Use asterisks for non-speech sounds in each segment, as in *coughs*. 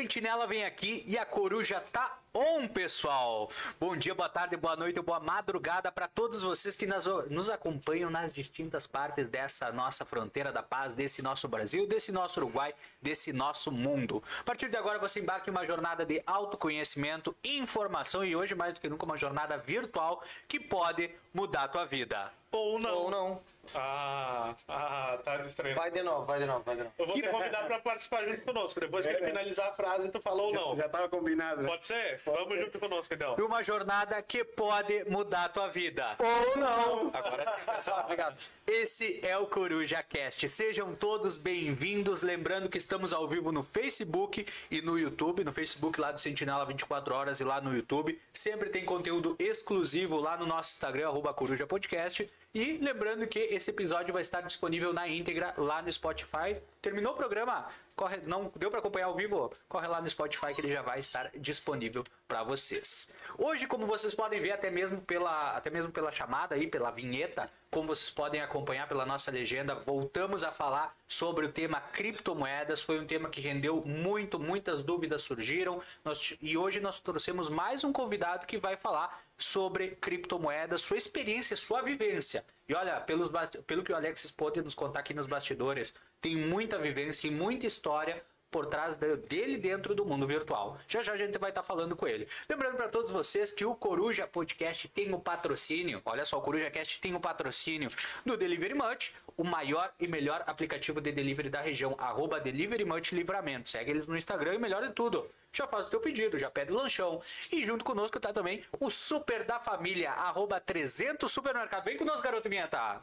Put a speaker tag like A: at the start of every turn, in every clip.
A: Sentinela vem aqui e a coruja tá on, pessoal. Bom dia, boa tarde, boa noite, boa madrugada para todos vocês que nas, nos acompanham nas distintas partes dessa nossa fronteira da paz, desse nosso Brasil, desse nosso Uruguai, desse nosso mundo. A partir de agora você embarca em uma jornada de autoconhecimento, informação e hoje mais do que nunca uma jornada virtual que pode mudar a tua vida.
B: Ou não.
C: Ou não.
B: Ah, ah, tá distraindo.
C: Vai de novo, vai de novo, vai de novo.
B: Eu vou te convidar pra participar junto conosco. Depois que ele finalizar a frase, tu falou ou não.
D: Já tava combinado, né?
B: Pode ser? Vamos junto conosco, então.
A: E uma jornada que pode mudar a tua vida.
C: Ou não.
A: Agora sim, pessoal.
C: Obrigado.
A: Esse é o Coruja Cast. Sejam todos bem-vindos. Lembrando que estamos ao vivo no Facebook e no YouTube. No Facebook lá do Sentinela 24 Horas e lá no YouTube. Sempre tem conteúdo exclusivo lá no nosso Instagram, arroba Coruja Podcast. E lembrando que esse episódio vai estar disponível na íntegra lá no Spotify. Terminou o programa? Corre, não deu para acompanhar ao vivo? Corre lá no Spotify que ele já vai estar disponível para vocês. Hoje, como vocês podem ver até mesmo pela até mesmo pela chamada aí, pela vinheta, como vocês podem acompanhar pela nossa legenda, voltamos a falar sobre o tema criptomoedas. Foi um tema que rendeu muito, muitas dúvidas surgiram. Nós, e hoje nós trouxemos mais um convidado que vai falar sobre criptomoedas, sua experiência, sua vivência. E olha, pelos, pelo que o Alexis pôde nos contar aqui nos bastidores, tem muita vivência e muita história por trás dele dentro do mundo virtual. Já já a gente vai estar falando com ele. Lembrando para todos vocês que o Coruja Podcast tem o patrocínio, olha só, o Coruja Cast tem o patrocínio do Delivery Much, o maior e melhor aplicativo de delivery da região, arroba Delivery Much Livramento. Segue eles no Instagram e melhor de tudo, já faz o teu pedido, já pede o lanchão. E junto conosco tá também o Super da Família, arroba 300 Supermercado. Vem conosco, garoto Vinheta.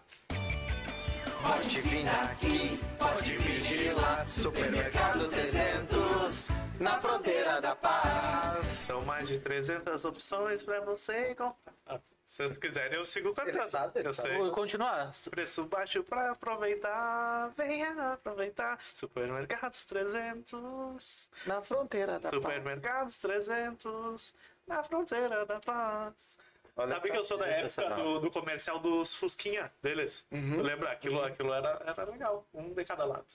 E: Pode vir aqui, pode vir de lá. Supermercado 300, na fronteira da paz.
B: São mais de 300 opções pra você comprar. Ah, Se vocês quiserem, eu sigo cantando.
C: Sabe,
B: eu
C: sabe.
B: sei.
A: Vou continuar.
B: Preço baixo pra aproveitar. Venha aproveitar. Supermercados 300.
C: Na fronteira da paz.
B: Supermercados 300. Na fronteira da paz.
C: Olha
B: Sabe que eu sou da época do, do comercial dos Fusquinha deles? Tu lembra? Aquilo, aquilo era, era legal. Um de cada lado.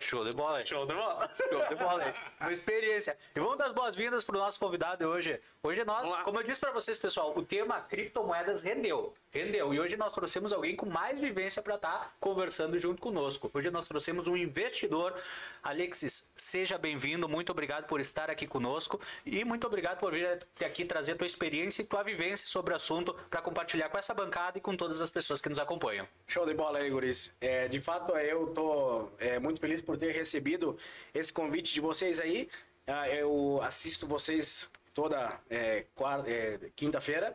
A: Show de bola.
B: Show de bola.
A: Show de bola, hein? Uma experiência. E vamos dar as boas-vindas pro nosso convidado de hoje. Hoje nós, como eu disse para vocês, pessoal, o tema criptomoedas rendeu. Rendeu. E hoje nós trouxemos alguém com mais vivência para estar conversando junto conosco. Hoje nós trouxemos um investidor. Alexis, seja bem-vindo. Muito obrigado por estar aqui conosco. E muito obrigado por vir até aqui trazer tua experiência e tua vivência sobre o assunto para compartilhar com essa bancada e com todas as pessoas que nos acompanham.
D: Show de bola aí, guris. É, de fato, eu tô é, muito feliz por ter recebido esse convite de vocês aí. Ah, eu assisto vocês toda é, é, quinta-feira.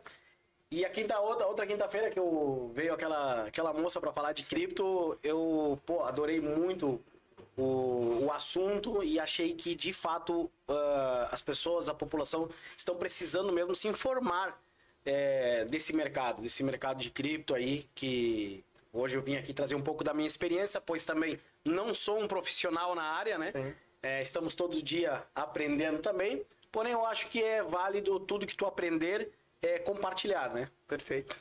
D: E a quinta, outra, outra quinta-feira que eu veio aquela, aquela moça para falar de cripto, eu pô, adorei muito o, o assunto e achei que de fato ah, as pessoas, a população estão precisando mesmo se informar é, desse mercado, desse mercado de cripto aí, que hoje eu vim aqui trazer um pouco da minha experiência, pois também não sou um profissional na área, né? É, estamos todo dia aprendendo também, porém eu acho que é válido tudo que tu aprender é compartilhar, né?
C: Perfeito.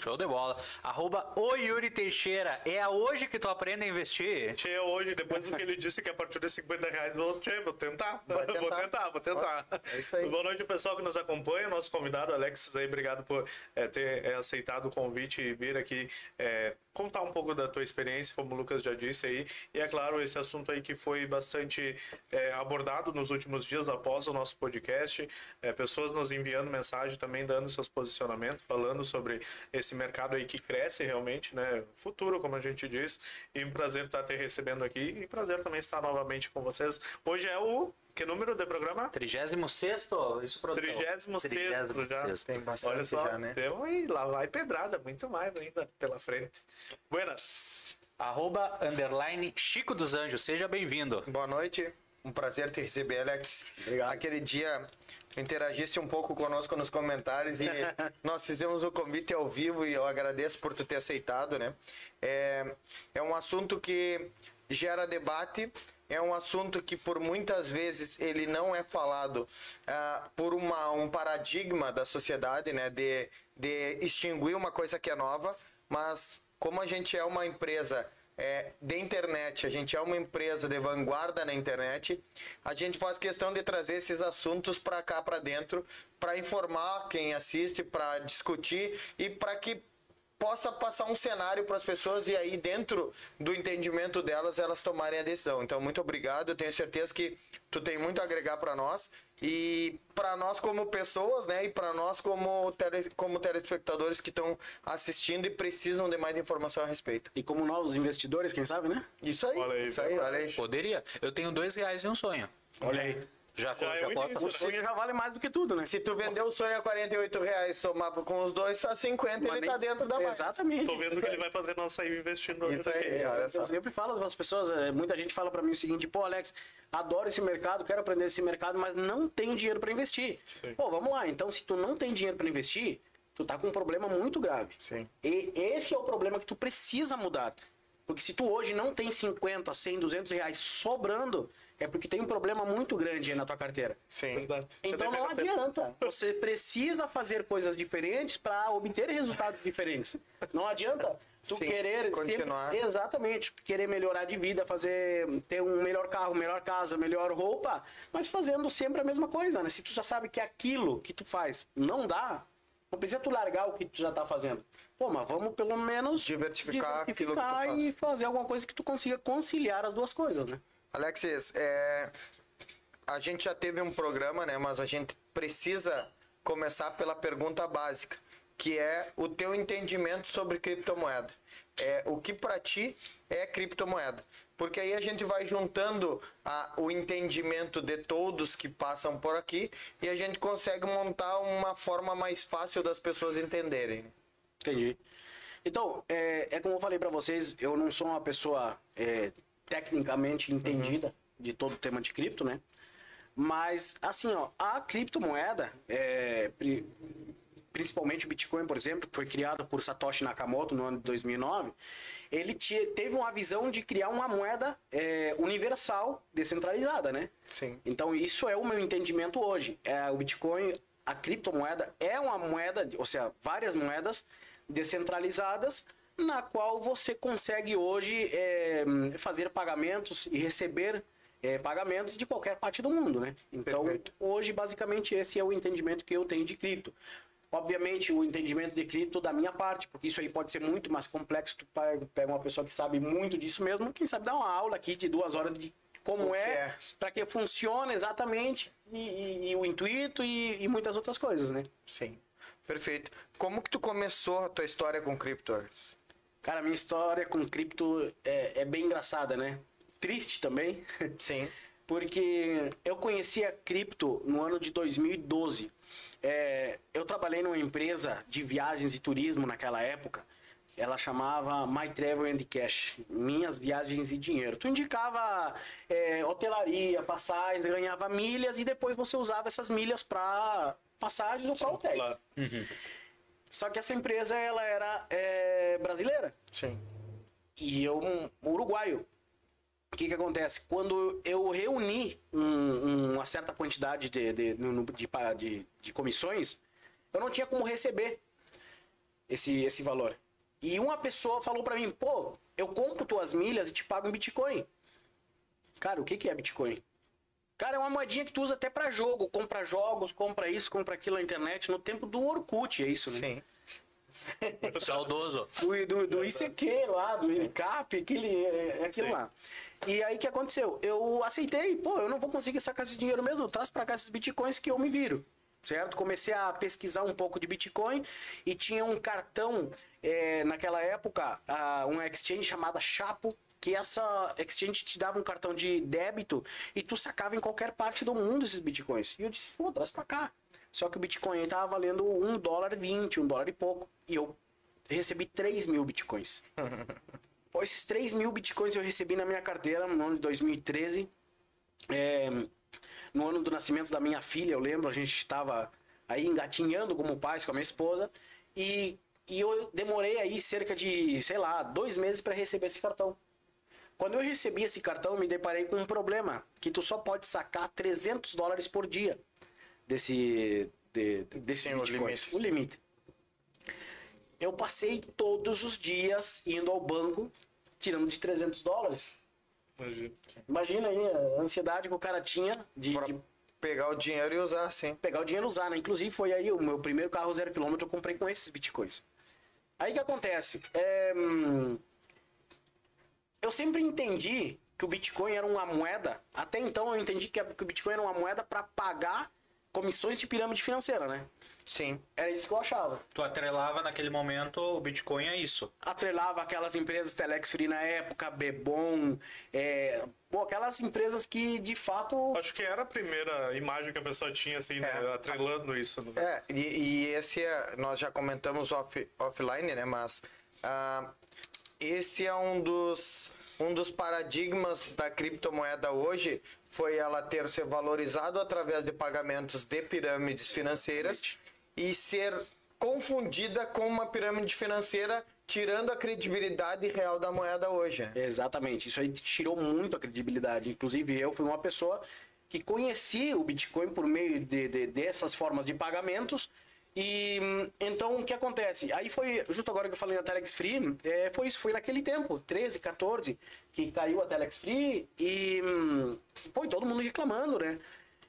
A: Show de bola. Arroba o Yuri Teixeira. É a hoje que tu aprende a investir?
B: Tchê, hoje, depois do que ele disse que a partir de 50 reais, vou, tchê, vou tentar.
C: Vai *laughs*
B: Vou
C: tentar.
B: tentar, vou tentar.
C: É isso aí.
B: Boa noite, pessoal que nos acompanha. Nosso convidado, Alexis, aí, obrigado por eh, ter eh, aceitado o convite e vir aqui eh, contar um pouco da tua experiência, como o Lucas já disse aí. E é claro, esse assunto aí que foi bastante eh, abordado nos últimos dias após o nosso podcast. Eh, pessoas nos enviando mensagem também, dando seus posicionamentos, falando sobre esse mercado aí que cresce realmente, né? Futuro, como a gente diz. E um prazer estar te recebendo aqui e prazer também estar novamente com vocês. Hoje é o que número de programa?
A: 36 isso produtor.
B: 36 já.
A: 36º.
C: Tem bastante
B: Olha só,
C: já, né?
B: temos aí, lá vai pedrada, muito mais ainda pela frente. Buenas.
A: Arroba underline Chico dos Anjos. Seja bem-vindo.
C: Boa noite. Um prazer te receber, Alex.
D: Obrigado.
C: Aquele dia interagiste um pouco conosco nos comentários e *laughs* nós fizemos o convite ao vivo e eu agradeço por tu ter aceitado, né? É, é um assunto que gera debate, é um assunto que por muitas vezes ele não é falado ah, por uma, um paradigma da sociedade, né? De, de extinguir uma coisa que é nova, mas como a gente é uma empresa é, de internet, a gente é uma empresa de vanguarda na internet, a gente faz questão de trazer esses assuntos para cá, para dentro, para informar quem assiste, para discutir e para que possa passar um cenário para as pessoas e aí dentro do entendimento delas elas tomarem a decisão. Então muito obrigado, eu tenho certeza que tu tem muito a agregar para nós e para nós como pessoas, né, e para nós como tele, como telespectadores que estão assistindo e precisam de mais informação a respeito.
D: E como novos investidores, quem sabe, né?
C: Isso aí,
B: Olha aí,
C: isso aí, olha aí.
A: Poderia. Eu tenho dois reais e um sonho.
D: Olha aí.
A: Já,
B: Já é
A: já
B: um
A: bota
B: início,
D: O sonho já vale mais do que tudo, né?
C: Se tu vendeu o sonho a 48 reais, somar com os dois, só 50,
D: Mas
C: ele
D: nem-
C: tá dentro da margem.
D: Exatamente.
B: Tô vendo que ele vai fazer nós sair investindo hoje
C: Isso aí, olha só.
D: Eu sempre falo para as pessoas, eh, muita gente fala para mim o seguinte, pô, Alex, adoro esse mercado, quero aprender esse mercado, mas não tenho dinheiro para investir.
B: Sim.
D: Pô, vamos lá. Então, se tu não tem dinheiro para investir, tu tá com um problema muito grave.
C: Sim.
D: E esse é o problema que tu precisa mudar. Porque se tu hoje não tem 50, 100, 200 reais sobrando, é porque tem um problema muito grande aí na tua carteira.
C: Sim.
B: Verdade.
D: Então não adianta. Você precisa fazer coisas diferentes para obter resultados diferentes. Não adianta tu
C: Sim,
D: querer
C: continuar.
D: Sempre, exatamente, querer melhorar de vida, fazer ter um melhor carro, melhor casa, melhor roupa, mas fazendo sempre a mesma coisa, né? Se tu já sabe que aquilo que tu faz não dá, não precisa tu largar o que tu já tá fazendo. Pô, mas vamos pelo menos
C: Diversificar aquilo que tu
D: diversificar
C: faz.
D: e fazer alguma coisa que tu consiga conciliar as duas coisas, né?
C: Alexis, é, a gente já teve um programa, né? Mas a gente precisa começar pela pergunta básica, que é o teu entendimento sobre criptomoeda. É, o que para ti é criptomoeda? Porque aí a gente vai juntando a- o entendimento de todos que passam por aqui e a gente consegue montar uma forma mais fácil das pessoas entenderem.
D: Entendi. Então, é, é como eu falei pra vocês, eu não sou uma pessoa é, tecnicamente entendida de todo o tema de cripto, né? Mas, assim, ó, a criptomoeda, é, pri- principalmente o Bitcoin, por exemplo, que foi criado por Satoshi Nakamoto no ano de 2009, ele te- teve uma visão de criar uma moeda é, universal, descentralizada, né?
C: Sim.
D: Então, isso é o meu entendimento hoje. É, o Bitcoin, a criptomoeda, é uma moeda, ou seja, várias moedas descentralizadas, na qual você consegue hoje é, fazer pagamentos e receber é, pagamentos de qualquer parte do mundo, né? Então,
C: Perfeito.
D: hoje, basicamente, esse é o entendimento que eu tenho de cripto. Obviamente, o entendimento de cripto da minha parte, porque isso aí pode ser muito mais complexo. Tu pe- pega uma pessoa que sabe muito disso mesmo, quem sabe dar uma aula aqui de duas horas de como é,
C: é.
D: para que funcione exatamente e, e- e o intuito e, e muitas outras coisas, né?
C: Sim. Perfeito. Como que tu começou a tua história com cripto?
D: Cara, minha história com cripto é, é bem engraçada, né? Triste também,
C: Sim. *laughs*
D: porque eu conheci a cripto no ano de 2012. É, eu trabalhei numa empresa de viagens e turismo naquela época. Ela chamava My Travel and Cash, Minhas Viagens e Dinheiro. Tu indicava é, hotelaria, passagens, ganhava milhas e depois você usava essas milhas para passagens ou para hotéis.
B: Claro.
D: Só que essa empresa ela era é, brasileira
C: Sim.
D: e eu um uruguaio. O que que acontece? Quando eu reuni um- uma certa quantidade de, de, de, de- de comissões, eu não tinha como receber esse, esse valor. E uma pessoa falou pra mim, pô, eu compro tuas milhas e te pago em Bitcoin. Cara, o que que é Bitcoin? Cara, é uma moedinha que tu usa até pra jogo. Compra jogos, compra isso, compra aquilo na internet. No tempo do Orkut, é isso, né?
C: Sim.
A: Saudoso. *laughs*
D: do, do, do ICQ lá, do ICAP, aquele, é, é aquilo
B: Sim.
D: lá. E aí o que aconteceu? Eu aceitei, pô, eu não vou conseguir sacar esse dinheiro mesmo, traz pra cá esses bitcoins que eu me viro. Certo? Comecei a pesquisar um pouco de Bitcoin e tinha um cartão é, naquela época, ah, uma exchange chamada Chapo, que essa exchange te dava um cartão de débito e tu sacava em qualquer parte do mundo esses bitcoins. E eu disse, pô, traz pra cá. Só que o Bitcoin aí tava valendo um dólar e vinte, um dólar e pouco. E eu recebi 3 mil bitcoins. *laughs* Pô, esses 3 mil bitcoins eu recebi na minha carteira no ano de 2013. É, no ano do nascimento da minha filha, eu lembro, a gente estava aí engatinhando como pais com a minha esposa. E, e eu demorei aí cerca de, sei lá, dois meses para receber esse cartão. Quando eu recebi esse cartão, me deparei com um problema, que tu só pode sacar 300 dólares por dia desse, de, desse
C: o limite.
D: O limite. Eu passei todos os dias indo ao banco tirando de 300 dólares.
B: Imagina.
D: Imagina aí a ansiedade que o cara tinha de,
C: Pra
D: de
C: pegar o dinheiro e usar, sim.
D: pegar o dinheiro e usar, né? Inclusive foi aí o meu primeiro carro zero quilômetro eu comprei com esses bitcoins. Aí o que acontece? É, hum, eu sempre entendi que o Bitcoin era uma moeda. Até então eu entendi que, a- que o Bitcoin era uma moeda para pagar comissões de pirâmide financeira, né?
C: Sim.
D: Era isso que eu achava.
A: Tu atrelava naquele momento o Bitcoin a isso.
D: Atrelava aquelas empresas Telex Free na época, Bebom, é, pô, aquelas empresas que de fato
B: Acho que era a primeira imagem que a pessoa tinha, assim, né?
C: É.
B: Atrelando isso. Né?
C: É, e, e esse é, nós já comentamos off, offline, né? Mas ah, esse é um dos, um dos paradigmas da criptomoeda hoje, foi ela ter se valorizado através de pagamentos de pirâmides financeiras e ser confundida com uma pirâmide financeira, tirando a credibilidade real da moeda hoje.
D: Exatamente, isso aí tirou muito a credibilidade. Inclusive, eu fui uma pessoa que conhecia o Bitcoin por meio de, de- dessas formas de pagamentos. E então o que acontece? Aí foi, justo agora que eu falei da Telex Free, é, foi isso, foi naquele tempo, 13, 14, que caiu a Telex Free e hum, e todo mundo reclamando, né?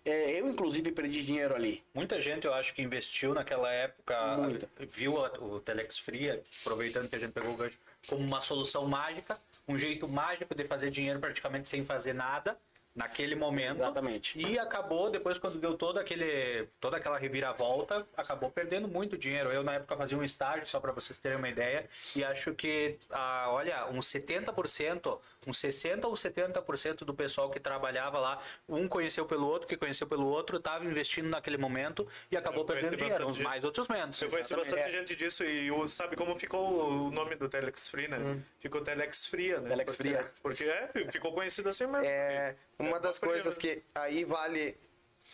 D: É, eu, inclusive, perdi dinheiro ali.
A: Muita gente, eu acho que investiu naquela época,
D: Muita.
A: viu a- o Telex Free, aproveitando que a gente pegou o gancho, como uma solução mágica, um jeito mágico de fazer dinheiro praticamente sem fazer nada naquele momento.
D: Exatamente.
A: E acabou, depois quando deu todo aquele, toda aquela reviravolta, acabou perdendo muito dinheiro. Eu, na época, fazia um estágio, só para vocês terem uma ideia, e acho que, ah, olha, uns 70%, uns 60% ou 70% do pessoal que trabalhava lá, um conheceu pelo outro, que conheceu pelo outro, estava investindo naquele momento e acabou perdendo dinheiro. Uns mais, outros menos.
B: Eu conheci
A: Exatamente.
B: bastante gente disso e o- sabe como ficou o nome do Telex Free, né? Ficou Telex Fria, né?
D: Telex
B: porque,
D: Fria.
B: Porque é, ficou conhecido assim mesmo.
C: É, uma
B: É,
C: das coisas que aí vale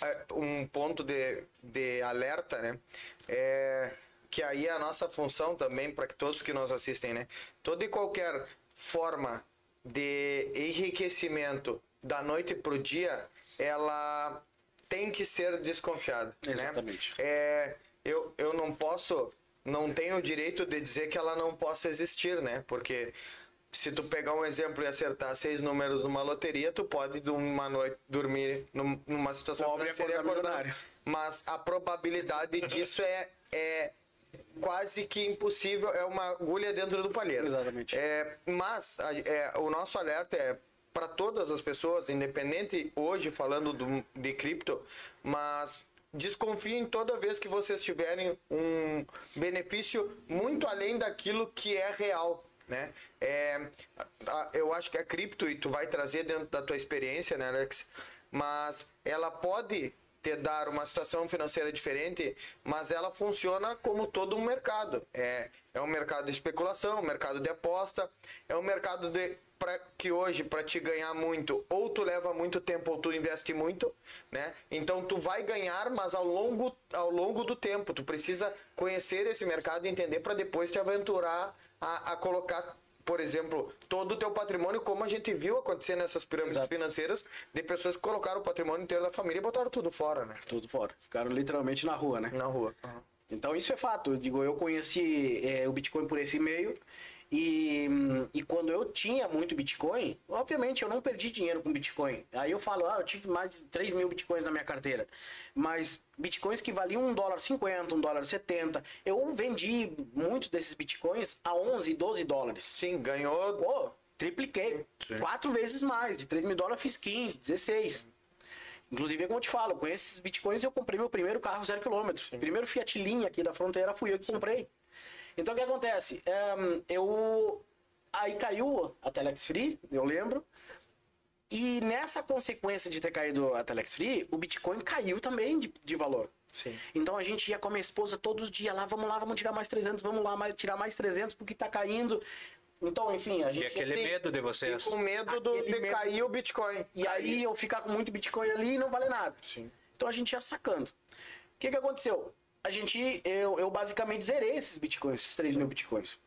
C: é, um ponto de, de alerta, né? É, que aí é a nossa função também para que todos que nos assistem, né? Toda e qualquer forma de enriquecimento da noite pro dia, ela tem que ser desconfiada.
D: Exatamente.
C: Né? É, eu, eu não posso, não tenho o direito de dizer que ela não possa existir, né? Porque se tu pegar um exemplo e acertar seis números numa loteria, tu pode de uma noite dormir num- numa situação
D: Pobre
C: financeira e
D: acordar.
C: Mas a probabilidade disso é, é quase que impossível, é uma agulha dentro do palheiro.
D: Exatamente.
C: É, mas a- é, o nosso alerta é para todas as pessoas, independente hoje falando do- de cripto, mas desconfiem toda vez que vocês tiverem um benefício muito além daquilo que é real. Né? É, a- eu acho que a cripto, e tu vai trazer dentro da tua experiência, né, Alex? Mas ela pode te dar uma situação financeira diferente, mas ela funciona como todo um mercado. É, é um mercado de especulação, um mercado de aposta, é um mercado de para que hoje para te ganhar muito, ou tu leva muito tempo ou tu investe muito, né? Então tu vai ganhar, mas ao longo ao longo do tempo, tu precisa conhecer esse mercado e entender para depois te aventurar a, a colocar por exemplo, todo o teu patrimônio, como a gente viu acontecer nessas pirâmides
D: Exato.
C: financeiras, de pessoas que colocaram o patrimônio inteiro da família e botaram tudo fora, né?
D: Tudo fora. Ficaram literalmente na rua, né?
C: Na rua.
D: Então isso é fato. Eu digo, eu conheci é, o Bitcoin por esse meio e, e quando eu tinha muito Bitcoin, obviamente eu não perdi dinheiro com Bitcoin. Aí eu falo, ah, eu tive mais de 3 mil Bitcoins na minha carteira. Mas Bitcoins que valiam 1 dólar 50, 1 dólar 70. Eu vendi muitos desses Bitcoins a 11, 12 dólares.
C: Sim, ganhou.
D: Pô, tripliquei. Quatro vezes mais. De 3 mil dólares eu fiz 15, 16. Inclusive, é como eu te falo, com esses bitcoins eu comprei meu primeiro carro zero quilômetros. Primeiro Fiat Linha aqui da fronteira fui eu que comprei. Então o que acontece? Ehm, eu. Aí caiu a Telex Free, eu lembro. E nessa consequência de ter caído a Telex Free, o Bitcoin caiu também de, de valor.
C: Sim.
D: Então a gente ia com a minha esposa todos os dias lá, vamos lá, vamos tirar mais 300, vamos lá, mais, tirar mais 300 porque tá caindo. Então, enfim, a
A: E
D: gente...
A: aquele
C: assim,
A: medo de vocês.
C: Com medo do,
D: Aquele
C: de
D: medo-
C: cair o Bitcoin.
D: E aí eu ficar com muito Bitcoin ali e não vale nada.
C: Sim.
D: Então a gente ia sacando. O que que aconteceu? A gente, eu, eu basicamente zerei esses Bitcoins, esses 3 mil Bitcoins.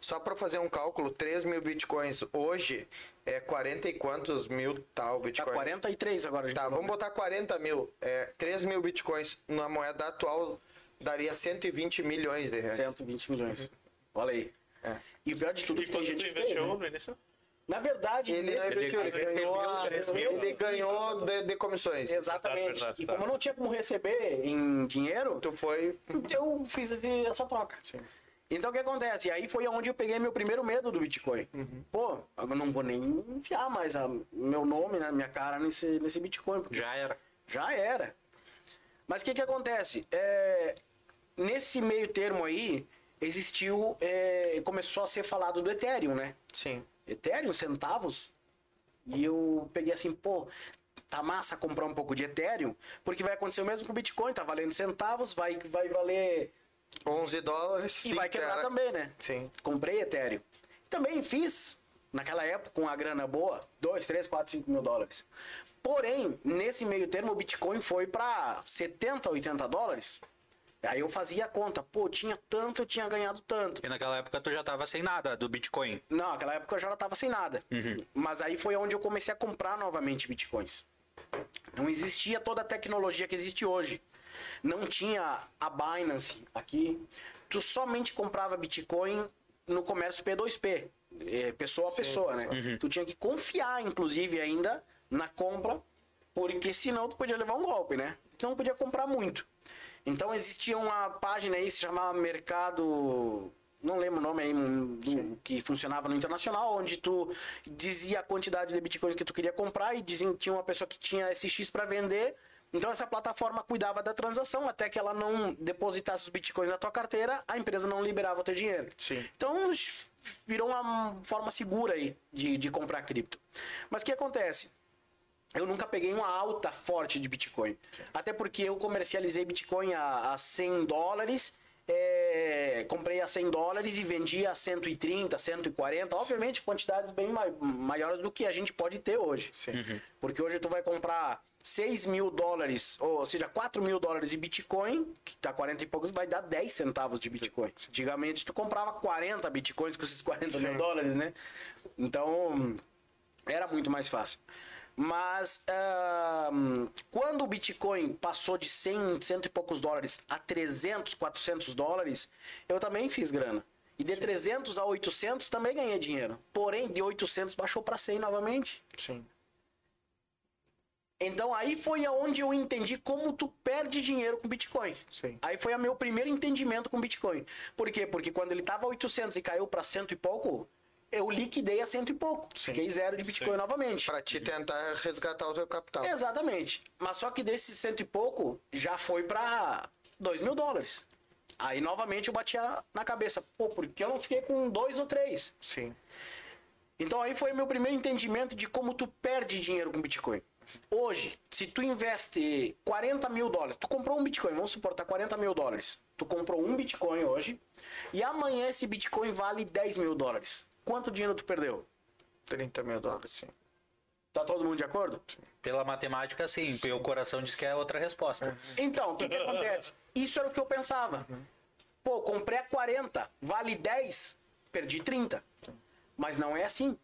C: Só para fazer um cálculo, 3 mil bitcoins hoje é 40 e quantos mil tal
D: Tá
C: bitcoin?
D: 43 agora.
C: Tá, vamos botar 40 mil. É, 3 mil bitcoins na moeda atual daria 120 milhões de reais.
D: 120 milhões. Olha aí.
C: É.
D: E o pior de tudo é
B: E
D: que tem gente
B: tu
D: que fez,
B: investiu
D: né?
B: no início?
D: Na verdade,
C: Ele investiu, ele
B: ele
C: ganhou, ele ganhou de, de comissões.
D: Exatamente.
B: Verdade,
D: e
B: verdade.
D: como eu não tinha como receber em dinheiro,
C: Tu foi.
D: eu fiz essa troca. Então o que acontece? E aí foi onde eu peguei meu primeiro medo do Bitcoin. Pô, eu não vou nem enfiar mais a, meu nome, né, minha cara nesse, nesse Bitcoin,
A: Já era.
D: já era. Mas o que que acontece? É, nesse meio termo aí, existiu, é, começou a ser falado do Ethereum, né?
C: Sim.
D: Ethereum, centavos. E eu peguei assim, pô, tá massa comprar um pouco de Ethereum, porque vai acontecer o mesmo com o Bitcoin, tá valendo centavos, vai, vai valer
C: 11 dólares.
D: e vai quebrar
C: cara.
D: também, né?
C: Sim.
D: Comprei Ethereum. Também fiz, naquela época, com a grana boa, 2, 3, 4, 5 mil dólares. Porém, nesse meio termo, o Bitcoin foi para 70, 80 dólares. Aí eu fazia a conta, pô, tinha tanto, eu tinha ganhado tanto.
A: E naquela época tu já tava sem nada do Bitcoin.
D: Não, naquela época eu já tava sem nada. Mas aí foi onde eu comecei a comprar novamente bitcoins. Não existia toda a tecnologia que existe hoje. Não tinha a Binance aqui. Tu somente comprava bitcoin no comércio P2P, é, pessoa a pessoa, né? Tu tinha que confiar, inclusive, ainda na compra, porque senão tu podia levar um golpe, né? Tu não podia comprar muito. Então existia uma página aí, se chamava Mercado. Não lembro o nome aí, do- que funcionava no internacional, onde tu dizia a quantidade de bitcoins que tu queria comprar e dizia, tinha uma pessoa que tinha esse X para vender. Então essa plataforma cuidava da transação até que ela não depositasse os bitcoins na tua carteira, a empresa não liberava o teu dinheiro.
C: Sim.
D: Então virou uma forma segura aí de, de comprar cripto. Mas o que acontece? Eu nunca peguei uma alta forte de Bitcoin. Até porque eu comercializei Bitcoin a, a 100 dólares. é, comprei a 100 dólares e vendi a 130, 140. Obviamente, quantidades bem mai- maiores do que a gente pode ter hoje.
C: Sim.
D: Porque hoje tu vai comprar 6 mil dólares, ou seja, 4 mil dólares de Bitcoin, que tá 40 e poucos, vai dar 10 centavos de Bitcoin. Antigamente tu comprava 40 Bitcoins com esses 40 mil dólares, né? Então, era muito mais fácil. Mas ahn, quando o Bitcoin passou de 100, cento e poucos dólares a 300, 400 dólares, eu também fiz grana. E de 300 a 800 também ganhei dinheiro. Porém, de 800 baixou para 100 novamente.
C: Sim.
D: Então aí foi aonde eu entendi como tu perde dinheiro com Bitcoin.
C: Sim.
D: Aí foi o meu primeiro entendimento com Bitcoin. Por quê? Porque quando ele tava 800 e caiu para cento e pouco, eu liquidei a cento e pouco. Fiquei zero de Bitcoin
B: Sim.
D: novamente.
C: Pra te tentar resgatar o teu capital.
D: Exatamente. Mas só que desses cento e pouco, já foi para dois mil dólares. Aí novamente eu bati a- na cabeça. Pô, por que eu não fiquei com dois ou três?
C: Sim.
D: Então aí foi meu primeiro entendimento de como tu perde dinheiro com Bitcoin. Hoje, se tu investe 40 mil dólares, tu comprou um Bitcoin, vamos suportar 40 mil dólares. Tu comprou um Bitcoin hoje e amanhã esse Bitcoin vale 10 mil dólares. Quanto dinheiro tu perdeu?
C: 30 mil dólares, sim.
D: Tá todo mundo de acordo?
A: Pela matemática, sim. Meu coração diz que é outra resposta.
D: Então, o que, que acontece? Isso era o que eu pensava. Pô, comprei a 40, vale 10, perdi 30. Mas não é assim.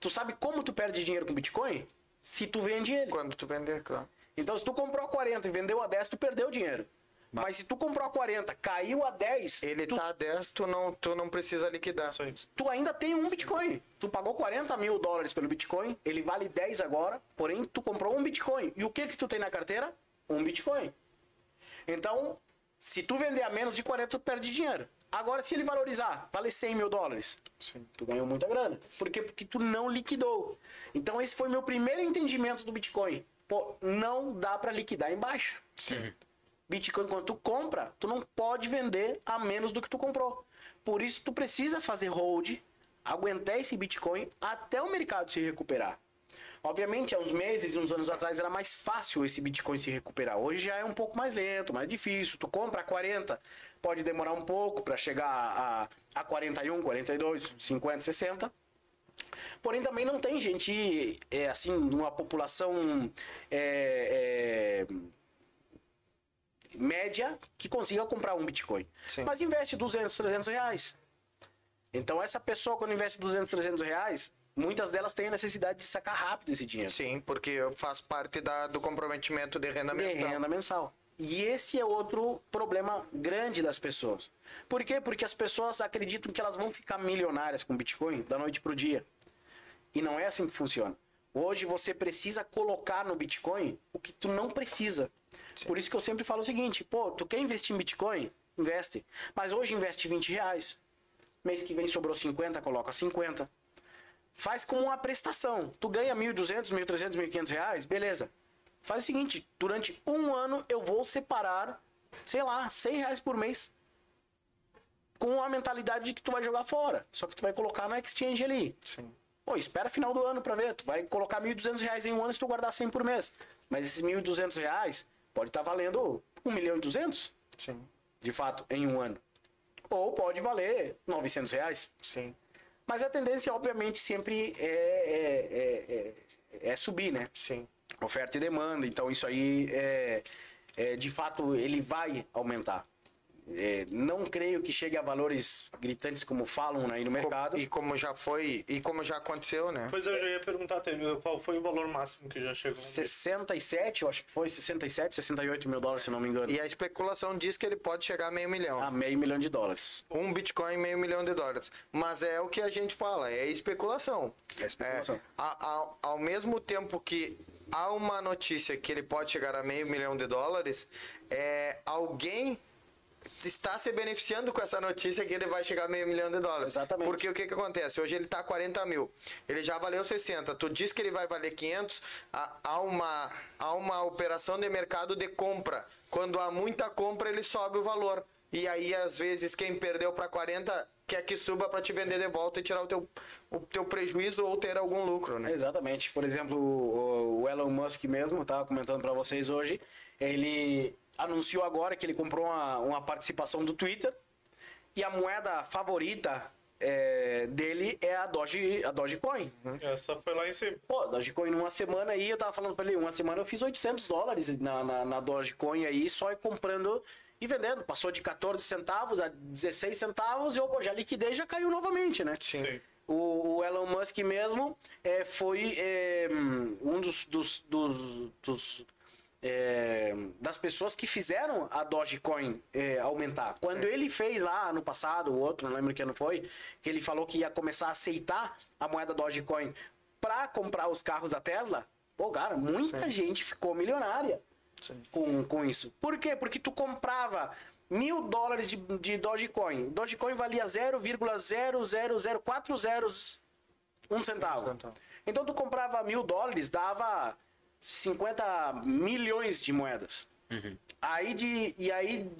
D: Tu sabe como tu perde dinheiro com Bitcoin? Se tu vende ele.
C: Quando tu vender, claro.
D: Então, se tu comprou a 40 e vendeu a 10, tu perdeu dinheiro. Mas se tu comprou a 40, caiu a 10,
C: Ele
D: tu,
C: tá a 10, tu não, tu não precisa liquidar.
D: Tu ainda tem um Bitcoin. Tu pagou 40 mil dólares pelo Bitcoin, ele vale 10 agora, porém tu comprou um Bitcoin. E o que que tu tem na carteira? Um Bitcoin. Então, se tu vender a menos de 40, tu perde dinheiro. Agora, se ele valorizar, vale 100 mil dólares. Tu ganhou muita grana. Por quê? Porque tu não liquidou. Então, esse foi meu primeiro entendimento do Bitcoin. Pô, não dá pra liquidar em baixa. Bitcoin, quando tu compra, tu não pode vender a menos do que tu comprou. Por isso, tu precisa fazer hold, aguentar esse Bitcoin até o mercado se recuperar. Obviamente, há uns meses uns anos atrás era mais fácil esse Bitcoin se recuperar. Hoje já é um pouco mais lento, mais difícil. Tu compra a 40, pode demorar um pouco para chegar a, a 41, 42, 50, 60. Porém, também não tem gente, é, assim, numa população é, é, média que consiga comprar um Bitcoin.
C: Sim.
D: Mas investe 200, 300 reais. Então, essa pessoa, quando investe 200, 300 reais, muitas delas têm a necessidade de sacar rápido esse dinheiro.
C: Sim, porque faz parte da, do comprometimento de renda
D: De
C: mensal.
D: renda mensal. E esse é outro problema grande das pessoas. Por quê? Porque as pessoas acreditam que elas vão ficar milionárias com Bitcoin da noite pro dia. E não é assim que funciona. Hoje você precisa colocar no Bitcoin o que tu não precisa. Por isso que eu sempre falo o seguinte, pô, tu quer investir em Bitcoin? Investe. Mas hoje investe 20 reais. Mês que vem sobrou 50, coloca 50. Faz como uma prestação. Tu ganha 1.200, 1.300, 1.500 reais, beleza. Faz o seguinte, durante um ano eu vou separar, sei lá, 100 reais por mês. Com a mentalidade de que tu vai jogar fora. Só que tu vai colocar na exchange ali.
C: Sim.
D: Pô, espera final do ano pra ver. Tu vai colocar 1.200 reais em um ano se tu guardar 100 por mês. Mas esses 1.200 reais pode estar valendo 1 milhão e 200,
C: Sim.
D: de fato, em um ano. Ou pode valer 900 reais.
C: Sim.
D: Mas a tendência, obviamente, sempre é, é, é, é- é subir, né?
C: Sim.
D: Oferta e demanda. Então, isso aí, é, é, de fato, ele vai aumentar. É, não creio que chegue a valores gritantes como falam aí no mercado.
C: E como já foi, e como já aconteceu, né?
B: Pois eu já ia perguntar, qual foi o valor máximo que já chegou?
D: 67, eu acho que foi, 67, 68 mil dólares, se não me engano.
C: E a especulação diz que ele pode chegar a meio milhão.
D: A meio milhão de dólares.
C: Um Bitcoin, meio milhão de dólares. Mas é o que a gente fala, é especulação.
D: É especulação.
C: É, a- a- ao mesmo tempo que há uma notícia que ele pode chegar a meio milhão de dólares, é, alguém está se beneficiando com essa notícia que ele vai chegar a meio milhão de dólares.
D: Exatamente.
C: Porque o que, que acontece? Hoje ele está 40 mil. Ele já valeu 60. Tu diz que ele vai valer 500. Há, uma, há uma operação de mercado de compra. Quando há muita compra, ele sobe o valor. E aí, às vezes, quem perdeu para 40 quer que suba para te vender de volta e tirar o teu, o teu prejuízo ou ter algum lucro, né?
D: Exatamente. Por exemplo, o, Elon Musk mesmo, tava comentando para vocês hoje, ele anunciou agora que ele comprou uma, uma participação do Twitter e a moeda favorita é, dele é a Doge, a Dogecoin.
B: Essa foi lá em cima.
D: Pô, Dogecoin numa semana aí, eu tava falando pra ele, uma semana eu fiz 800 dólares na, na, na Dogecoin aí, só comprando e vendendo. Passou de 14 centavos a 16 centavos e eu pô, já liquidei e já caiu novamente, né?
B: Sim.
D: O, o Elon Musk mesmo é, foi é, um dos, dos, dos, dos, é, das pessoas que fizeram a Dogecoin é, aumentar. Quando ele fez lá no passado, o outro, não lembro que ano foi, que ele falou que ia começar a aceitar a moeda Dogecoin para comprar os carros da Tesla, pô, cara, muita gente ficou milionária com, com isso. Por quê? Porque tu comprava mil dólares de, de Dogecoin. Dogecoin valia 0,00040 zeros um centavo. Então tu comprava mil dólares, dava 50 milhões de moedas. Aí de, e aí,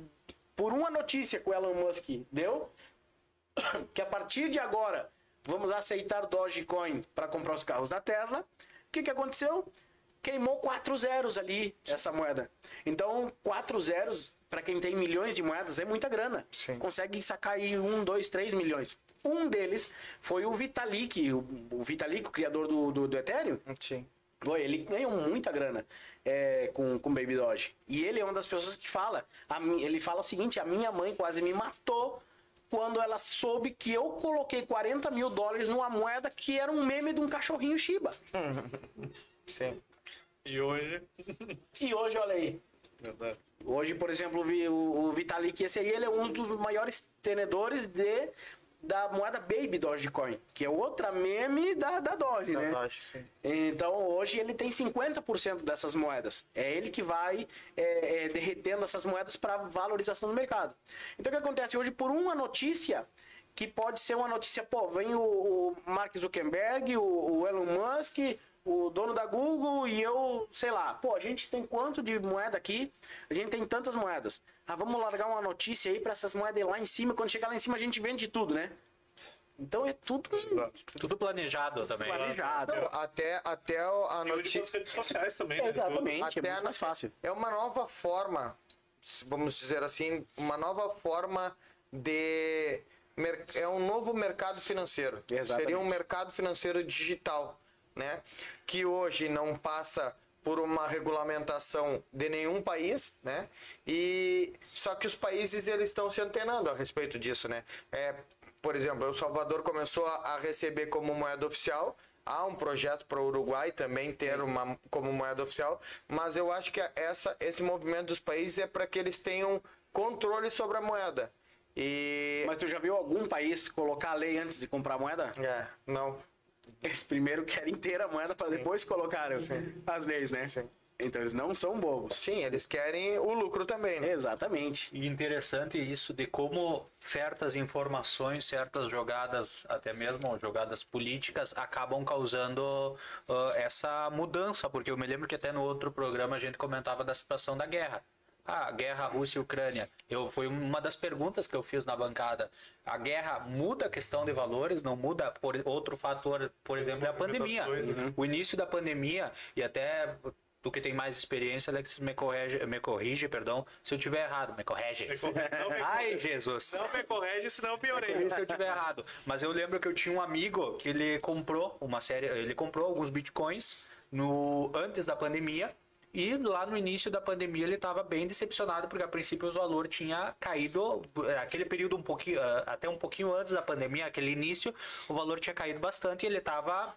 D: por uma notícia que o Elon Musk deu, *coughs* que a partir de agora vamos aceitar Dogecoin para comprar os carros da Tesla, o que, que aconteceu? Queimou quatro zeros ali essa moeda. Então, quatro zeros, para quem tem milhões de moedas, é muita grana.
C: Sim.
D: Consegue sacar aí um, dois, três milhões. Um deles foi o Vitalik, o, o Vitalik, o criador do, do, do Ethereum.
C: Sim.
D: Foi, ele ganhou muita grana é, com, com Baby Doge. E ele é uma das pessoas que fala. a ele fala o seguinte: a minha mãe quase me matou quando ela soube que eu coloquei 40 mil dólares numa moeda que era um meme de um cachorrinho Shiba. *laughs*
C: Sim.
B: E hoje.
D: E hoje, olha aí.
B: Verdade.
D: Hoje, por exemplo, o Vitalik, esse aí, ele é um dos maiores tenedores de, da moeda Baby Dogecoin, que é outra meme da, da Doge, né?
C: Doge.
D: Então hoje ele tem 50% dessas moedas. É ele que vai é, é, derretendo essas moedas para valorização no mercado. Então o que acontece hoje por uma notícia que pode ser uma notícia, pô, vem o, o Mark Zuckerberg, o, o Elon Musk, o dono da Google e eu, sei lá, pô, a gente tem quanto de moeda aqui? A gente tem tantas moedas. Ah, vamos largar uma notícia aí para essas moedas ir lá em cima. Quando chegar lá em cima a gente vende tudo, né? Então é tudo.
A: Tudo planejado também.
D: planejado.
C: Até, até a
B: E
C: notícia.
B: redes sociais também, né?
D: Exatamente, é
C: Até
D: muito
C: a-
D: mais fácil.
C: É uma nova forma, vamos dizer assim, uma nova forma de. É um novo mercado financeiro.
D: Exatamente.
C: Seria um mercado financeiro digital, né? Que hoje não passa por uma regulamentação de nenhum país, né? E só que os países eles estão se antenando a respeito disso, né? É, por exemplo, El Salvador começou a, a receber como moeda oficial, Há um projeto para o Uruguai também ter uma como moeda oficial, mas eu acho que essa, esse movimento dos países é para que eles tenham controle sobre a moeda. E.
D: Mas tu já viu algum país colocar a lei antes de comprar moeda?
C: É, não.
D: Eles primeiro querem ter a moeda para depois colocar as leis, né? Então eles não são bobos.
C: Sim, eles querem o lucro também, né?
D: Exatamente.
A: E interessante isso de como certas informações, certas jogadas, até mesmo jogadas políticas, acabam causando uh, essa mudança. Porque eu me lembro que até no outro programa a gente comentava da situação da guerra. A guerra Rússia e Ucrânia. Eu, foi uma das perguntas que eu fiz na bancada. A guerra muda a questão de valores, não muda por outro fator, por exemplo, é a pandemia.
B: Movimentações,
A: O início da pandemia, e até tu que tem mais experiência, Alex, me corrige, me corrige perdão, se eu tiver errado, me corrige.
B: Me corrige. Não me *laughs*
A: Ai,
B: corrige.
A: Jesus.
B: Não me corrige, senão eu piorei.
A: Se eu tiver errado. Mas eu lembro que eu tinha um amigo que ele comprou uma série, ele comprou alguns bitcoins no antes da pandemia. E lá no início da pandemia ele estava bem decepcionado porque a princípio o valor tinha caído eh, aquele período um pouquinho eh, até um pouquinho antes da pandemia, aquele início, o valor tinha caído bastante e ele estava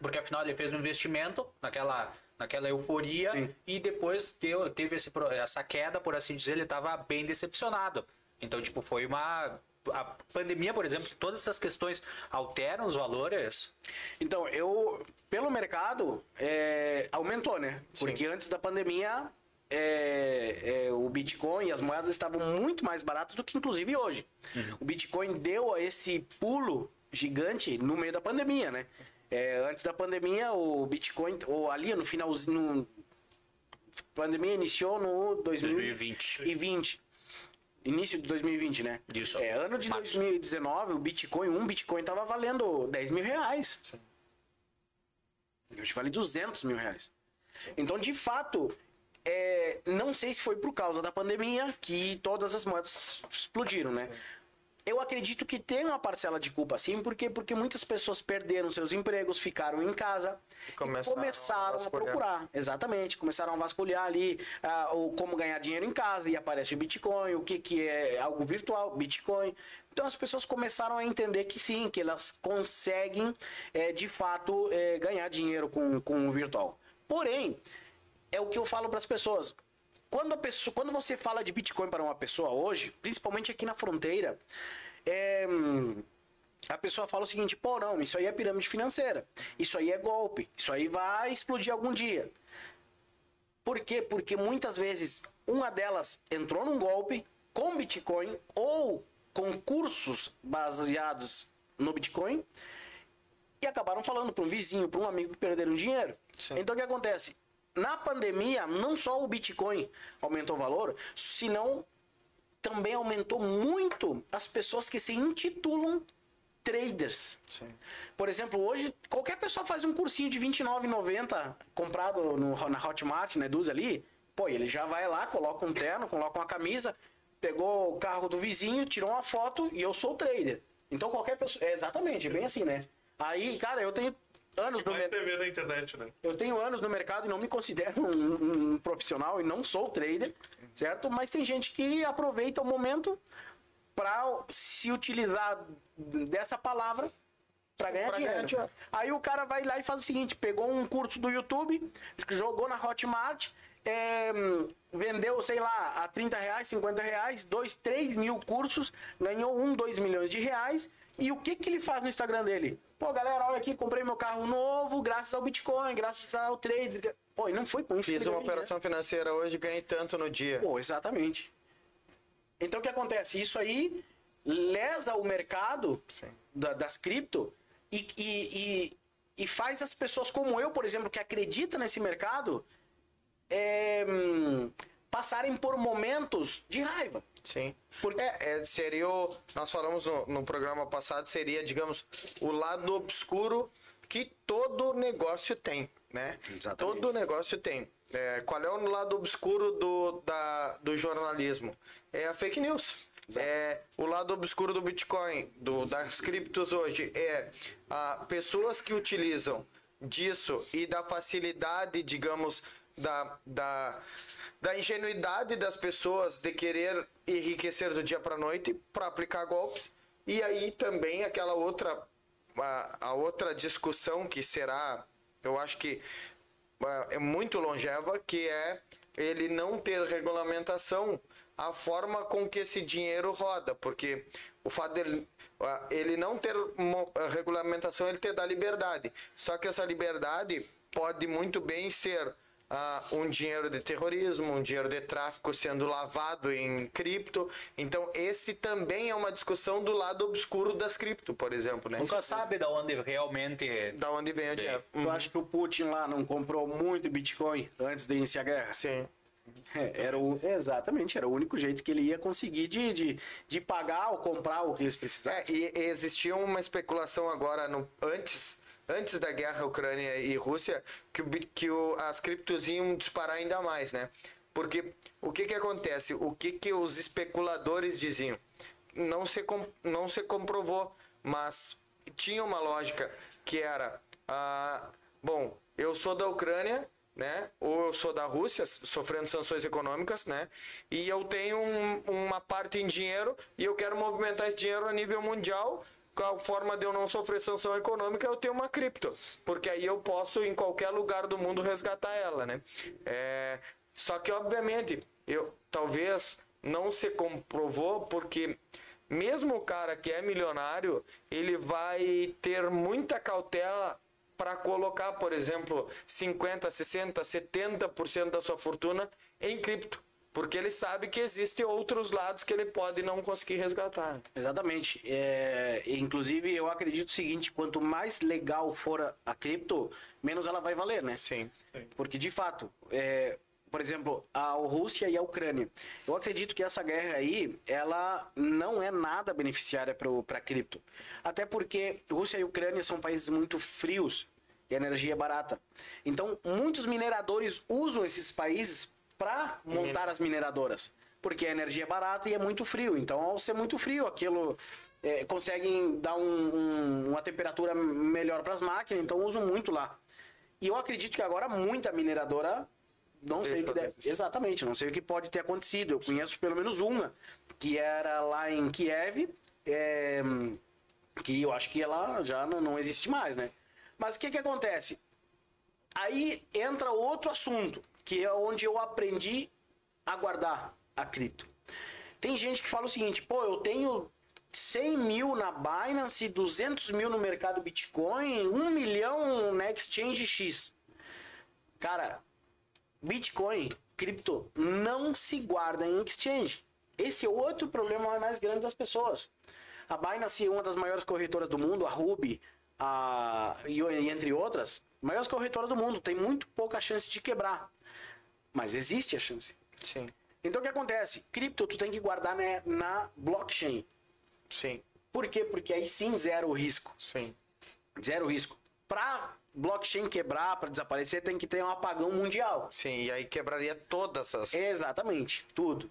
A: porque afinal ele fez um investimento naquela naquela euforia
D: Sim.
A: e depois teve, teve esse, essa queda, por assim dizer, ele estava bem decepcionado. Então, tipo, foi uma a pandemia, por exemplo, todas essas questões alteram os valores.
D: Então, eu, pelo mercado, é, aumentou, né? Porque antes da pandemia, é, é, o Bitcoin e as moedas estavam muito mais baratas do que inclusive hoje. O Bitcoin deu esse pulo gigante no meio da pandemia, né? É, antes da pandemia, o Bitcoin, ou ali no finalzinho, no- a pandemia iniciou no
A: 2020.
D: 2020. Início de 2020, né?
A: Isso.
D: É, ano de
A: Março.
D: 2019, o Bitcoin, um Bitcoin tava valendo 10 mil reais. Hoje vale 200 mil reais. Então, de fato, é, não sei se foi por causa da pandemia que todas as moedas explodiram, né? Eu acredito que tem uma parcela de culpa sim, porque porque muitas pessoas perderam seus empregos, ficaram em casa e
C: começaram
D: começaram,
C: a
D: a, procurar. Exatamente, começaram a vasculhar ali ah, o como ganhar dinheiro em casa e aparece o Bitcoin, o que que é algo virtual, Bitcoin. Então as pessoas começaram a entender que sim, que elas conseguem eh, de fato eh, ganhar dinheiro com, com o virtual. Porém, é o que eu falo para as pessoas. Quando, a pessoa, quando você fala de Bitcoin para uma pessoa hoje, principalmente aqui na fronteira, é, a pessoa fala o seguinte: pô, não, isso aí é pirâmide financeira, isso aí é golpe, isso aí vai explodir algum dia. Por quê? Porque muitas vezes uma delas entrou num golpe com Bitcoin ou com cursos baseados no Bitcoin e acabaram falando para um vizinho, para um amigo que perderam dinheiro. Então o que acontece? Na pandemia, não só o Bitcoin aumentou o valor, senão também aumentou muito as pessoas que se intitulam traders. Por exemplo, hoje qualquer pessoa faz um cursinho de R$29,90 comprado no, na Hotmart, né, Duz ali, pô, ele já vai lá, coloca um terno, coloca uma camisa, pegou o carro do vizinho, tirou uma foto e eu sou trader. Então qualquer pessoa, é exatamente, é bem assim, né? Aí, cara, eu tenho anos no mercado.
B: Da internet, né?
D: Eu tenho anos no mercado e não me considero um, um profissional e não sou trader, certo? Mas tem gente que aproveita o momento para se utilizar dessa palavra para ganhar,
C: Pra ganhar
D: dinheiro.
C: dinheiro.
D: Aí o cara vai lá e faz o seguinte: pegou um curso do YouTube, jogou na Hotmart, é, vendeu, sei lá, a 30 reais, 50 reais, 2, 3 mil cursos, ganhou 1, 2 milhões de reais. E o que, que ele faz no Instagram dele? Pô, galera, olha aqui, comprei meu carro novo graças ao Bitcoin, graças ao trade. Pô, e não foi com isso
C: Fiz uma operação financeira hoje e ganhei tanto no dia.
D: Pô, exatamente. Então o que acontece? Isso aí lesa o mercado da- das cripto e, e, e, e faz as pessoas como eu, por exemplo, que acredita nesse mercado, é, hum, passarem por momentos de raiva.
C: Sim.
D: Porque-
C: É, é, seria o. Nós falamos no, no programa passado, seria, digamos, o lado obscuro que todo negócio tem, né?
D: Exatamente.
C: Todo negócio tem. É, qual é o lado obscuro do, da, do jornalismo? É a fake news. É, o lado obscuro do Bitcoin, do, das criptos hoje, é a, pessoas que utilizam disso e da facilidade, digamos, da, da, da ingenuidade das pessoas de querer enriquecer do dia para noite para aplicar golpes. E aí também aquela outra a, a outra discussão que será, eu acho que é muito longeva, que é ele não ter regulamentação a forma com que esse dinheiro roda, porque o fato dele ele não ter regulamentação, ele te dá liberdade. Só que essa liberdade pode muito bem ser ah, um dinheiro de terrorismo, um dinheiro de tráfico sendo lavado em cripto. Então, esse também é uma discussão do lado obscuro das cripto, por exemplo, né?
A: Nunca sabe da onde realmente.
C: Da onde vem o dinheiro.
D: Tu acha que o Putin lá não comprou muito Bitcoin antes de iniciar a guerra?
C: Sim.
D: É, Era o, exatamente, era o único jeito que ele ia conseguir de, de, de pagar ou comprar o que eles
C: É,
D: precisavam.
C: e e existia uma especulação agora no, antes, antes da guerra Ucrânia e Rússia que, que o, as criptos iam disparar ainda mais, né? Porque o que que acontece? O que que os especuladores diziam? Não se, não se comprovou, mas tinha uma lógica que era, ah, bom, eu sou da Ucrânia, né? Ou eu sou da Rússia, sofrendo sanções econômicas, né? E eu tenho um- uma parte em dinheiro e eu quero movimentar esse dinheiro a nível mundial. Qual forma de eu não sofrer sanção econômica, eu tenho uma cripto. Porque aí eu posso, em qualquer lugar do mundo, resgatar ela, né? É, só que, obviamente, eu talvez não se comprovou, porque mesmo o cara que é milionário, ele vai ter muita cautela para colocar, por exemplo, 50, 60, 70% da sua fortuna em cripto, porque ele sabe que existem outros lados que ele pode não conseguir resgatar.
D: Exatamente. É, inclusive, eu acredito o seguinte: quanto mais legal for a, cripto, menos ela vai valer, né?
C: Sim.
D: Porque, de fato, é, por exemplo, a Rússia e a Ucrânia. Eu acredito que essa guerra aí, ela não é nada beneficiária para a cripto. Até porque Rússia e Ucrânia são países muito frios e a energia é barata. Então, muitos mineradores usam esses países para montar as mineradoras. Porque a energia é barata e é muito frio. Então, ao ser muito frio, aquilo é, conseguem dar um- um- uma temperatura melhor para as máquinas. Então, usam muito lá. E eu acredito que agora muita mineradora não sei o que deve,
C: de-
D: exatamente, não sei o que pode ter acontecido. Eu conheço pelo menos uma que era lá em Kiev, é, que eu acho que ela já não, não existe mais, né? Mas o que que acontece? Aí entra outro assunto, que é onde eu aprendi a guardar a cripto. Tem gente que fala o seguinte, pô, eu tenho 100 mil na Binance, 200 mil no mercado Bitcoin, 1 milhão na Exchange X. Cara, Bitcoin, cripto, não se guarda em exchange. Esse é outro problema mais grande das pessoas. A Binance é uma das maiores corretoras do mundo, a Ruby, a, e, entre outras, maiores corretoras do mundo. Tem muito pouca chance de quebrar. Mas existe a chance.
C: Sim.
D: Então o que acontece? Cripto tu tem que guardar né, na blockchain.
C: Sim.
D: Por quê? Porque aí sim zero o risco.
C: Sim.
D: Zero risco. Pra blockchain quebrar, para desaparecer, tem que ter um apagão mundial.
C: Sim. E aí quebraria todas as.
D: Exatamente, tudo.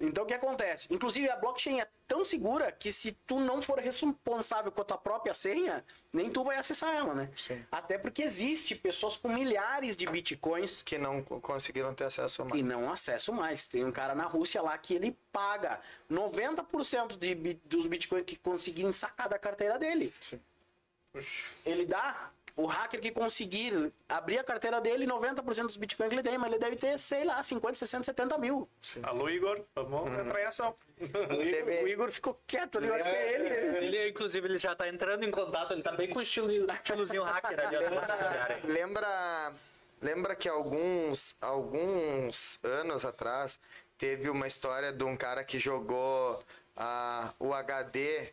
D: Então o que acontece? Inclusive a blockchain é tão segura que se tu não for responsável com a tua própria senha, nem tu vai acessar ela, né?
C: Sim.
D: Até porque existe pessoas com milhares de bitcoins
C: Que não co- conseguiram ter acesso a
D: e
C: mais.
D: não acessam mais. Tem um cara na Rússia lá que ele paga 90% de, dos bitcoins que conseguirem sacar da carteira dele.
C: Sim.
D: Ele dá. O hacker que conseguir abrir a carteira dele, 90% dos bitcoins que ele tem, mas ele deve ter, sei lá, 50, 60, 70 mil.
B: Alô, Igor, vamos entrar em ação.
D: O Igor, o Igor ficou quieto ali, acho que é ele. ele-
A: Ele, inclusive, ele já tá entrando em contato, ele tá bem com o estilo, estilozinho hacker ali. cara.
C: Lembra, lembra que alguns, alguns anos atrás teve uma história de um cara que jogou ah, o HD,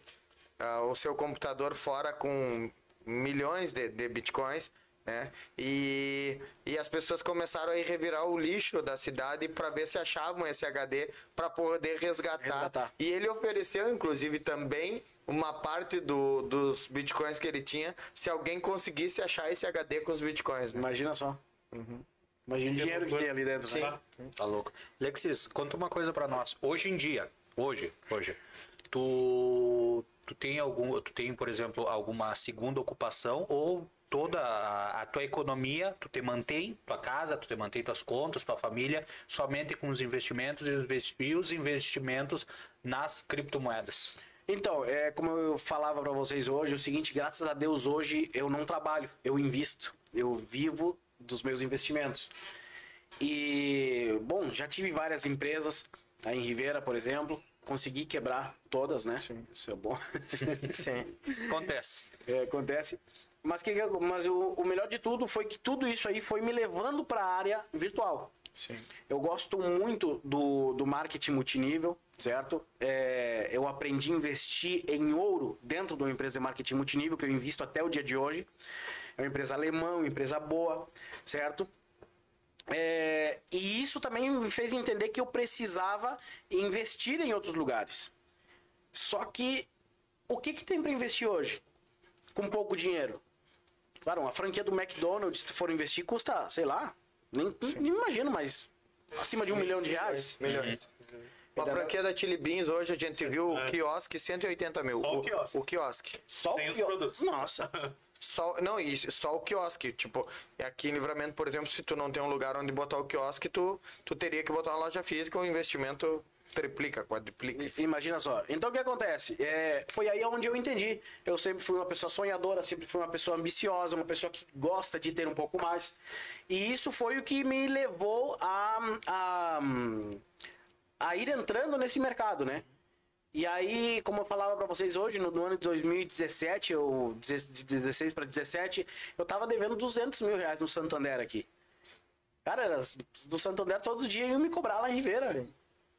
C: ah, o seu computador fora com milhões de, de bitcoins, né? E, e as pessoas começaram a ir revirar o lixo da cidade para ver se achavam esse HD para poder resgatar.
D: Resgatar.
C: E ele ofereceu, inclusive, também uma parte do- dos bitcoins que ele tinha, se alguém conseguisse achar esse HD com os bitcoins. né?
D: Imagina só. Imagina o dinheiro que tem ali dentro.
C: Sim.
D: né?
A: Tá louco. Alexis, conta uma coisa pra nós. Hoje em dia, hoje, hoje, tu, tu tem algum, tu tem, por exemplo, alguma segunda ocupação ou toda a, a tua economia, tu te mantém, tua casa, tu te mantém tuas contas, tua família, somente com os investimentos e os investi- os investimentos nas criptomoedas.
D: Então, é como eu falava para vocês hoje, o seguinte, graças a Deus hoje eu não trabalho, eu invisto, eu vivo dos meus investimentos. E bom, já tive várias empresas, aí em Ribeira, por exemplo, consegui quebrar todas, né? Sim. Isso é bom. *laughs*
C: Sim.
A: Acontece.
D: É, acontece. Mas, que, mas o, o melhor de tudo foi que tudo isso aí foi me levando para a área virtual.
B: Sim.
D: Eu gosto muito do, do marketing multinível, certo? É, eu aprendi a investir em ouro dentro de uma empresa de marketing multinível, que eu invisto até o dia de hoje. É uma empresa alemã, uma empresa boa, certo? É, e isso também me fez entender que eu precisava investir em outros lugares. Só que o que, que tem para investir hoje? Com pouco dinheiro. Claro, uma franquia do McDonald's, se tu for investir, custa, sei lá, nem, nem imagino, mas acima de um milhão de reais.
C: Milhões. Uma franquia da Chili Beans, hoje a gente viu o quiosque 180 mil.
B: Só o quiosque.
C: O quiosque.
D: Só
B: Sem
D: o
B: os
D: quio-
B: produtos.
D: Nossa. *laughs*
C: Só, não, isso, só o quiosque. Tipo, aqui em Livramento, por exemplo, se tu não tem um lugar onde botar o quiosque, tu, tu teria que botar uma loja física, o investimento triplica, quadriplica.
D: Imagina só. Então o que acontece? É, foi aí onde eu entendi. Eu sempre fui uma pessoa sonhadora, sempre fui uma pessoa ambiciosa, uma pessoa que gosta de ter um pouco mais. E isso foi o que me levou a, a, a ir entrando nesse mercado, né? E aí, como eu falava pra vocês hoje, no, no ano de 2017, ou deze- de 16 para 17, eu tava devendo 200 mil reais no Santander aqui. Cara, era do Santander todos os dias iam me cobrar lá em Ribeira.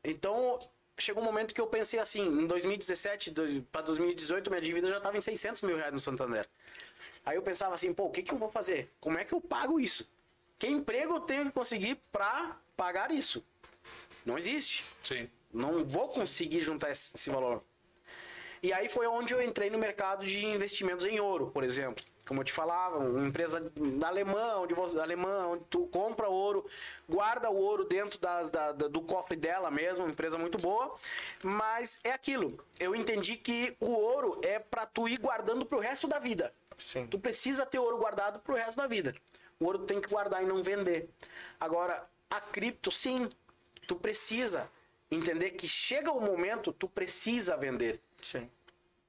D: Então, chegou um momento que eu pensei assim, em 2017 para 2018, minha dívida já estava em 600 mil reais no Santander. Aí eu pensava assim, pô, o que, que eu vou fazer? Como é que eu pago isso? Que emprego eu tenho que conseguir para pagar isso? Não existe.
A: Sim.
D: Não vou conseguir juntar esse, valor. E aí foi onde eu entrei no mercado de investimentos em ouro, por exemplo. Como eu te falava, uma empresa alemã, onde você, alemã, onde tu compra ouro, guarda o ouro dentro das- da- da- do cofre dela mesmo, uma empresa muito boa. Mas é aquilo. Eu entendi que o ouro é para tu ir guardando pro resto da vida.
C: Sim.
D: Tu precisa ter ouro guardado pro resto da vida. O ouro tem que guardar e não vender. Agora, a cripto, sim, tu precisa entender que chega o momento, tu precisa vender.
C: Sim.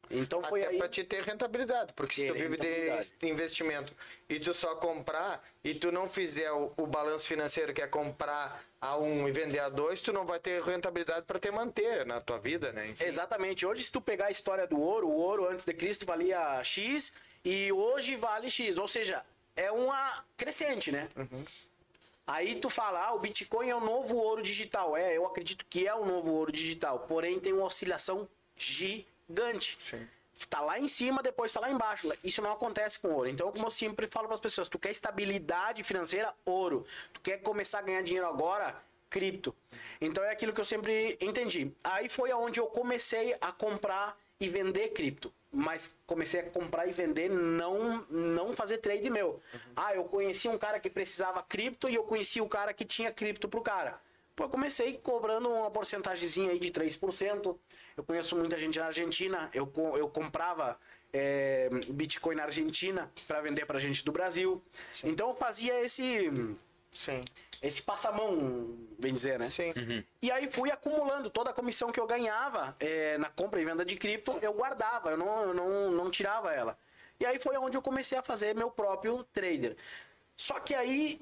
D: Então foi
C: Até
D: aí.
C: pra te ter rentabilidade, porque se
D: Ter
C: tu vive de investimento e tu só comprar e tu não fizer o, o balanço financeiro que é comprar a um e vender a dois, tu não vai ter rentabilidade para te manter na tua vida, né? Enfim.
D: Exatamente. Hoje, se tu pegar a história do ouro, o ouro antes de Cristo valia X e hoje vale X. Ou seja, é uma crescente, né? Aí tu fala, ah, o Bitcoin é o novo ouro digital. É, eu acredito que é o novo ouro digital. Porém, tem uma oscilação gigante.
C: Sim.
D: Tá lá em cima, depois tá lá embaixo. Isso não acontece com ouro. Então, como eu sempre falo para as pessoas, tu quer estabilidade financeira, ouro. Tu quer começar a ganhar dinheiro agora, cripto. Então é aquilo que eu sempre entendi. Aí foi aonde eu comecei a comprar e vender cripto. Mas comecei a comprar e vender, não não fazer trade meu. Ah, eu conheci um cara que precisava cripto e eu conheci o cara que tinha cripto pro cara. Pô, eu comecei cobrando uma porcentagemzinha aí de 3%. Eu conheço muita gente na Argentina. Eu, eu comprava é, Bitcoin na Argentina para vender pra gente do Brasil. Então eu fazia esse
C: Sim.
D: Esse passamão, bem dizer, né?
C: Sim.
D: E aí fui acumulando toda a comissão que eu ganhava é, na compra e venda de cripto, eu guardava, eu não, eu não, não tirava ela. E aí foi onde eu comecei a fazer meu próprio trader. Só que aí,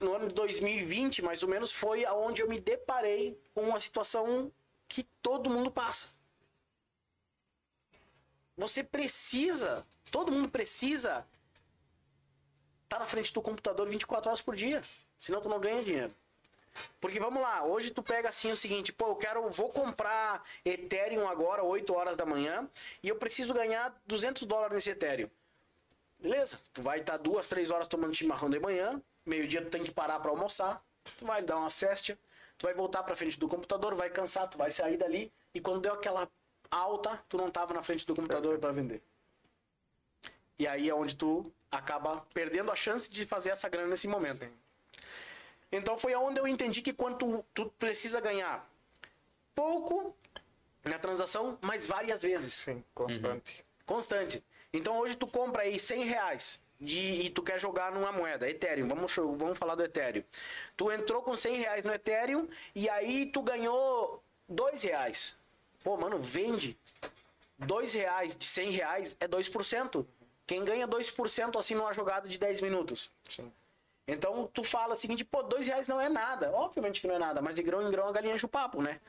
D: no ano de 2020, mais ou menos, foi aonde eu me deparei com uma situação que todo mundo passa. Você precisa, todo mundo precisa estar na frente do computador 24 horas por dia. Senão tu não ganha dinheiro. Porque vamos lá, hoje tu pega assim o seguinte, pô, eu quero, vou comprar Ethereum agora, 8 horas da manhã, e eu preciso ganhar 200 dólares nesse Ethereum. Beleza, tu vai estar duas, três horas tomando chimarrão de manhã, meio-dia tu tem que parar para almoçar, tu vai dar uma cesta, tu vai voltar para frente do computador, vai cansar, tu vai sair dali, e quando deu aquela alta, tu não tava na frente do computador para vender. E aí é onde tu acaba perdendo a chance de fazer essa grana nesse momento. Então foi aonde eu entendi que quanto tu precisa ganhar pouco na transação, mas várias vezes.
C: Sim, constante.
D: Constante. Então hoje tu compra aí 100 reais de, e tu quer jogar numa moeda, Ethereum, vamos, vamos falar do Ethereum. Tu entrou com 100 reais no Ethereum e aí tu ganhou 2 reais. Pô, mano, vende. dois reais de 100 reais é 2%. Quem ganha 2% assim numa jogada de 10 minutos?
C: Sim.
D: Então tu fala o seguinte, pô, dois reais não é nada. Obviamente que não é nada, mas de grão em grão a galinha enche o papo, né?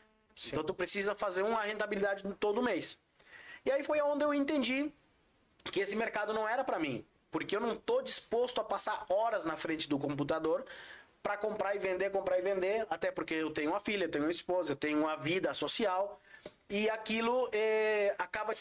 D: Então tu precisa fazer uma rentabilidade todo mês. E aí foi onde eu entendi que esse mercado não era para mim. Porque eu não tô disposto a passar horas na frente do computador para comprar e vender, comprar e vender. Até porque eu tenho uma filha, eu tenho uma esposa, eu tenho uma vida social. E aquilo eh, acaba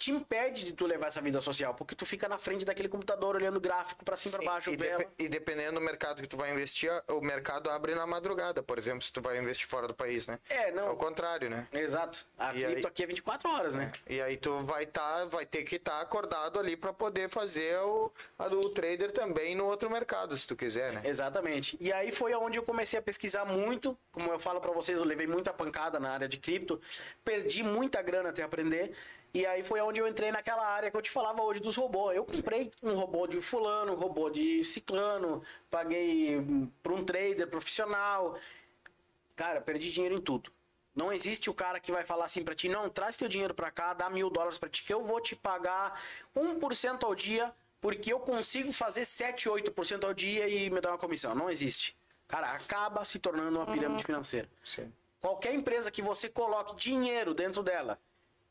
D: te- impede de tu levar essa vida social, porque tu fica na frente daquele computador olhando gráfico para cima e para baixo,
C: e, e dependendo do mercado que tu vai investir, o mercado abre na madrugada, por exemplo, se tu vai investir fora do país, né?
D: É, não.
C: É o contrário, né?
D: Exato. A
C: E
D: cripto
C: aí-
D: aqui é 24 horas, né?
C: E aí tu vai tá, vai ter que estar acordado ali para poder fazer o, a do trader também no outro mercado, se tu quiser, né?
D: Exatamente. E aí foi onde eu comecei a pesquisar muito. Como eu falo pra vocês, eu levei muita pancada na área de cripto, perdi muita grana até aprender. E aí foi onde eu entrei naquela área que eu te falava hoje dos robôs. Eu comprei um robô de fulano, um robô de ciclano, paguei hum, pra um trader profissional. Cara, perdi dinheiro em tudo. Não existe o cara que vai falar assim pra ti, não, traz teu dinheiro pra cá, dá mil dólares pra ti, que eu vou te pagar 1% ao dia, porque eu consigo fazer 7, 8% ao dia e me dar uma comissão. Não existe. Cara, acaba se tornando uma pirâmide financeira.
C: Sim.
D: Qualquer empresa que você coloque dinheiro dentro dela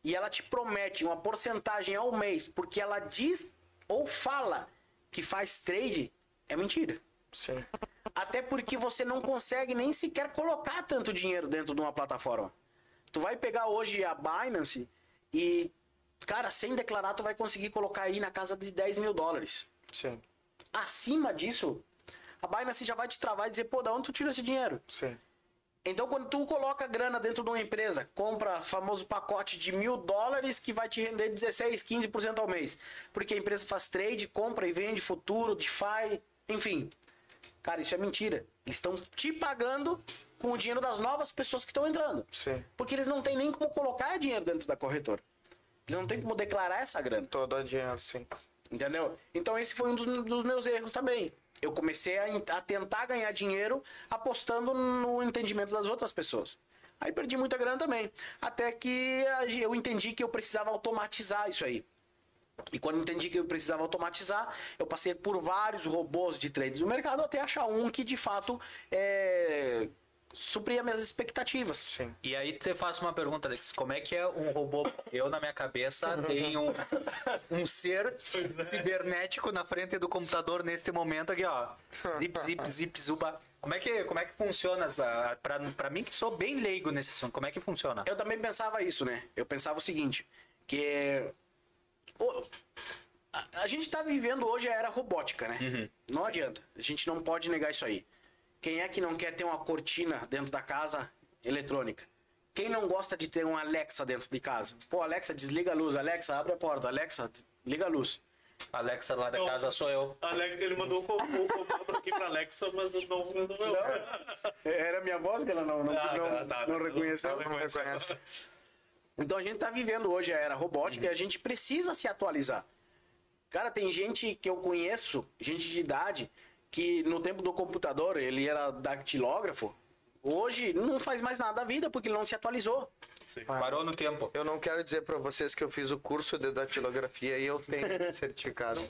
D: e ela te promete uma porcentagem ao mês porque ela diz ou fala que faz trade, é mentira.
C: Sim.
D: Até porque você não consegue nem sequer colocar tanto dinheiro dentro de uma plataforma. Tu vai pegar hoje a Binance e, cara, sem declarar, tu vai conseguir colocar aí na casa de 10 mil dólares.
C: Sim.
D: Acima disso, a Binance já vai te travar e dizer, pô, da onde tu tira esse dinheiro?
C: Sim.
D: Então, quando tu coloca grana dentro de uma empresa, compra famoso pacote de mil dólares que vai te render 16, 15% ao mês. Porque a empresa faz trade, compra e vende futuro, DeFi, enfim. Cara, isso é mentira. Eles estão te pagando com o dinheiro das novas pessoas que estão entrando.
C: Sim.
D: Porque eles não têm nem como colocar dinheiro dentro da corretora. Eles não têm como declarar essa grana.
C: Todo dinheiro, sim.
D: Entendeu? Então esse foi um dos, dos meus erros também. Eu comecei a, a tentar ganhar dinheiro apostando no entendimento das outras pessoas. Aí perdi muita grana também. Até que eu entendi que eu precisava automatizar isso aí. E quando entendi que eu precisava automatizar, eu passei por vários robôs de trade no mercado até achar um que de fato é, supria minhas expectativas.
C: Sim.
A: E aí te faço uma pergunta, Alex. Como é que é um robô? Eu, na minha cabeça, *laughs* tenho um, um ser cibernético na frente do computador neste momento aqui, ó. Zip, zip, zip, zuba. Como é que, como é que funciona? Pra mim, que sou bem leigo nesse assunto, como é que funciona?
D: Eu também pensava isso, né? Eu pensava o seguinte, que o- a, a gente tá vivendo hoje a era robótica, né? Não adianta. A gente não pode negar isso aí. Quem é que não quer ter uma cortina dentro da casa eletrônica? Quem não gosta de ter um Alexa dentro de casa? Pô, Alexa, desliga a luz. Alexa, abre a porta. Alexa, liga a luz.
A: Alexa lá da
B: Então-
A: casa sou eu.
B: Alex, ele mandou o comando aqui pra Alexa, mas não mandou meu.
D: Era minha voz que ela não, não,
B: Ah,
D: não,
B: tá, tá.
D: não reconheceu.
B: Não reconhece.
D: Então a gente tá vivendo hoje a era robótica e a gente precisa se atualizar. Cara, tem gente que eu conheço, gente de idade, que no tempo do computador ele era dactilógrafo. Hoje não faz mais nada da vida porque ele não se atualizou.
B: Sim.
A: Parou no tempo.
C: Eu não quero dizer para vocês que eu fiz o curso de datilografia e eu tenho *laughs* certificado.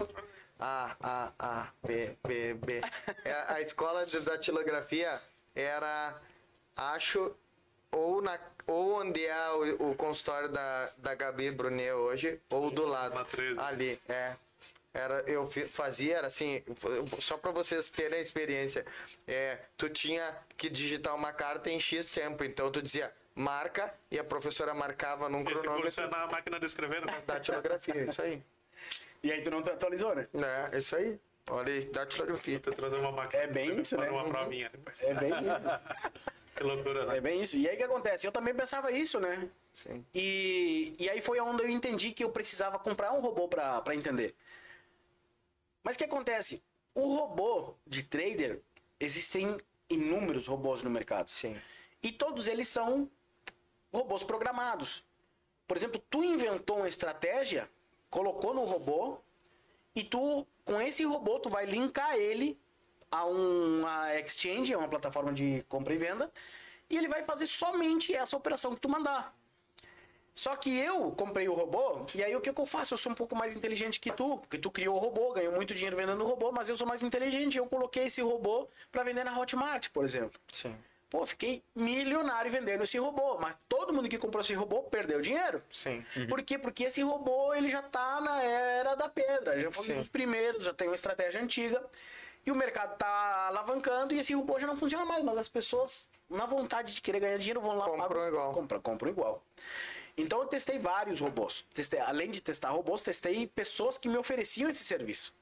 C: A, A, A, B, B, B. É, a escola de datilografia era, acho, ou, na, ou onde é o, o consultório da, da Gabi Brunet hoje, ou do lado.
B: Na 13.
C: Ali, é. Era, eu fazia, era assim, só para vocês terem a experiência. É, tu tinha que digitar uma carta em X tempo, então tu dizia marca e a professora marcava num
B: Esse curso é
C: cronômetro
B: na máquina de escrever, né? *laughs*
C: datilografia, isso aí.
D: E aí tu não atualizou, né?
C: É, isso aí. Olha aí, datilografia.
B: Te trazer uma máquina
D: É bem isso,
B: para
D: né?
B: uma provinha depois.
D: É bem *laughs* isso.
B: Que loucura, né?
D: É bem isso. E aí o que acontece? Eu também pensava isso, né?
C: Sim.
D: E, e aí foi onde eu entendi que eu precisava comprar um robô pra pra entender. Mas o que acontece? O robô de trader, existem inúmeros robôs no mercado.
C: Sim.
D: E todos eles são robôs programados. Por exemplo, tu inventou uma estratégia, colocou no robô, e tu, com esse robô, tu vai linkar ele a uma exchange, a uma plataforma de compra e venda, e ele vai fazer somente essa operação que tu mandar. Só que eu comprei o robô, e aí o que, que eu faço? Eu sou um pouco mais inteligente que tu, porque tu criou o robô, ganhou muito dinheiro vendendo o robô, mas eu sou mais inteligente. Eu coloquei esse robô para vender na Hotmart, por exemplo.
C: Sim.
D: Pô, fiquei milionário vendendo esse robô, mas todo mundo que comprou esse robô perdeu dinheiro.
C: Sim.
D: Por quê? Porque esse robô ele já tá na era da pedra, ele já foi um dos primeiros, já tem uma estratégia antiga. E o mercado tá alavancando e esse robô já não funciona mais, mas as pessoas, na vontade de querer ganhar dinheiro, vão lá
C: Compram igual.
D: Compram, compram igual. Então eu testei vários robôs. Testei, além de testar robôs, testei pessoas que me ofereciam esse serviço.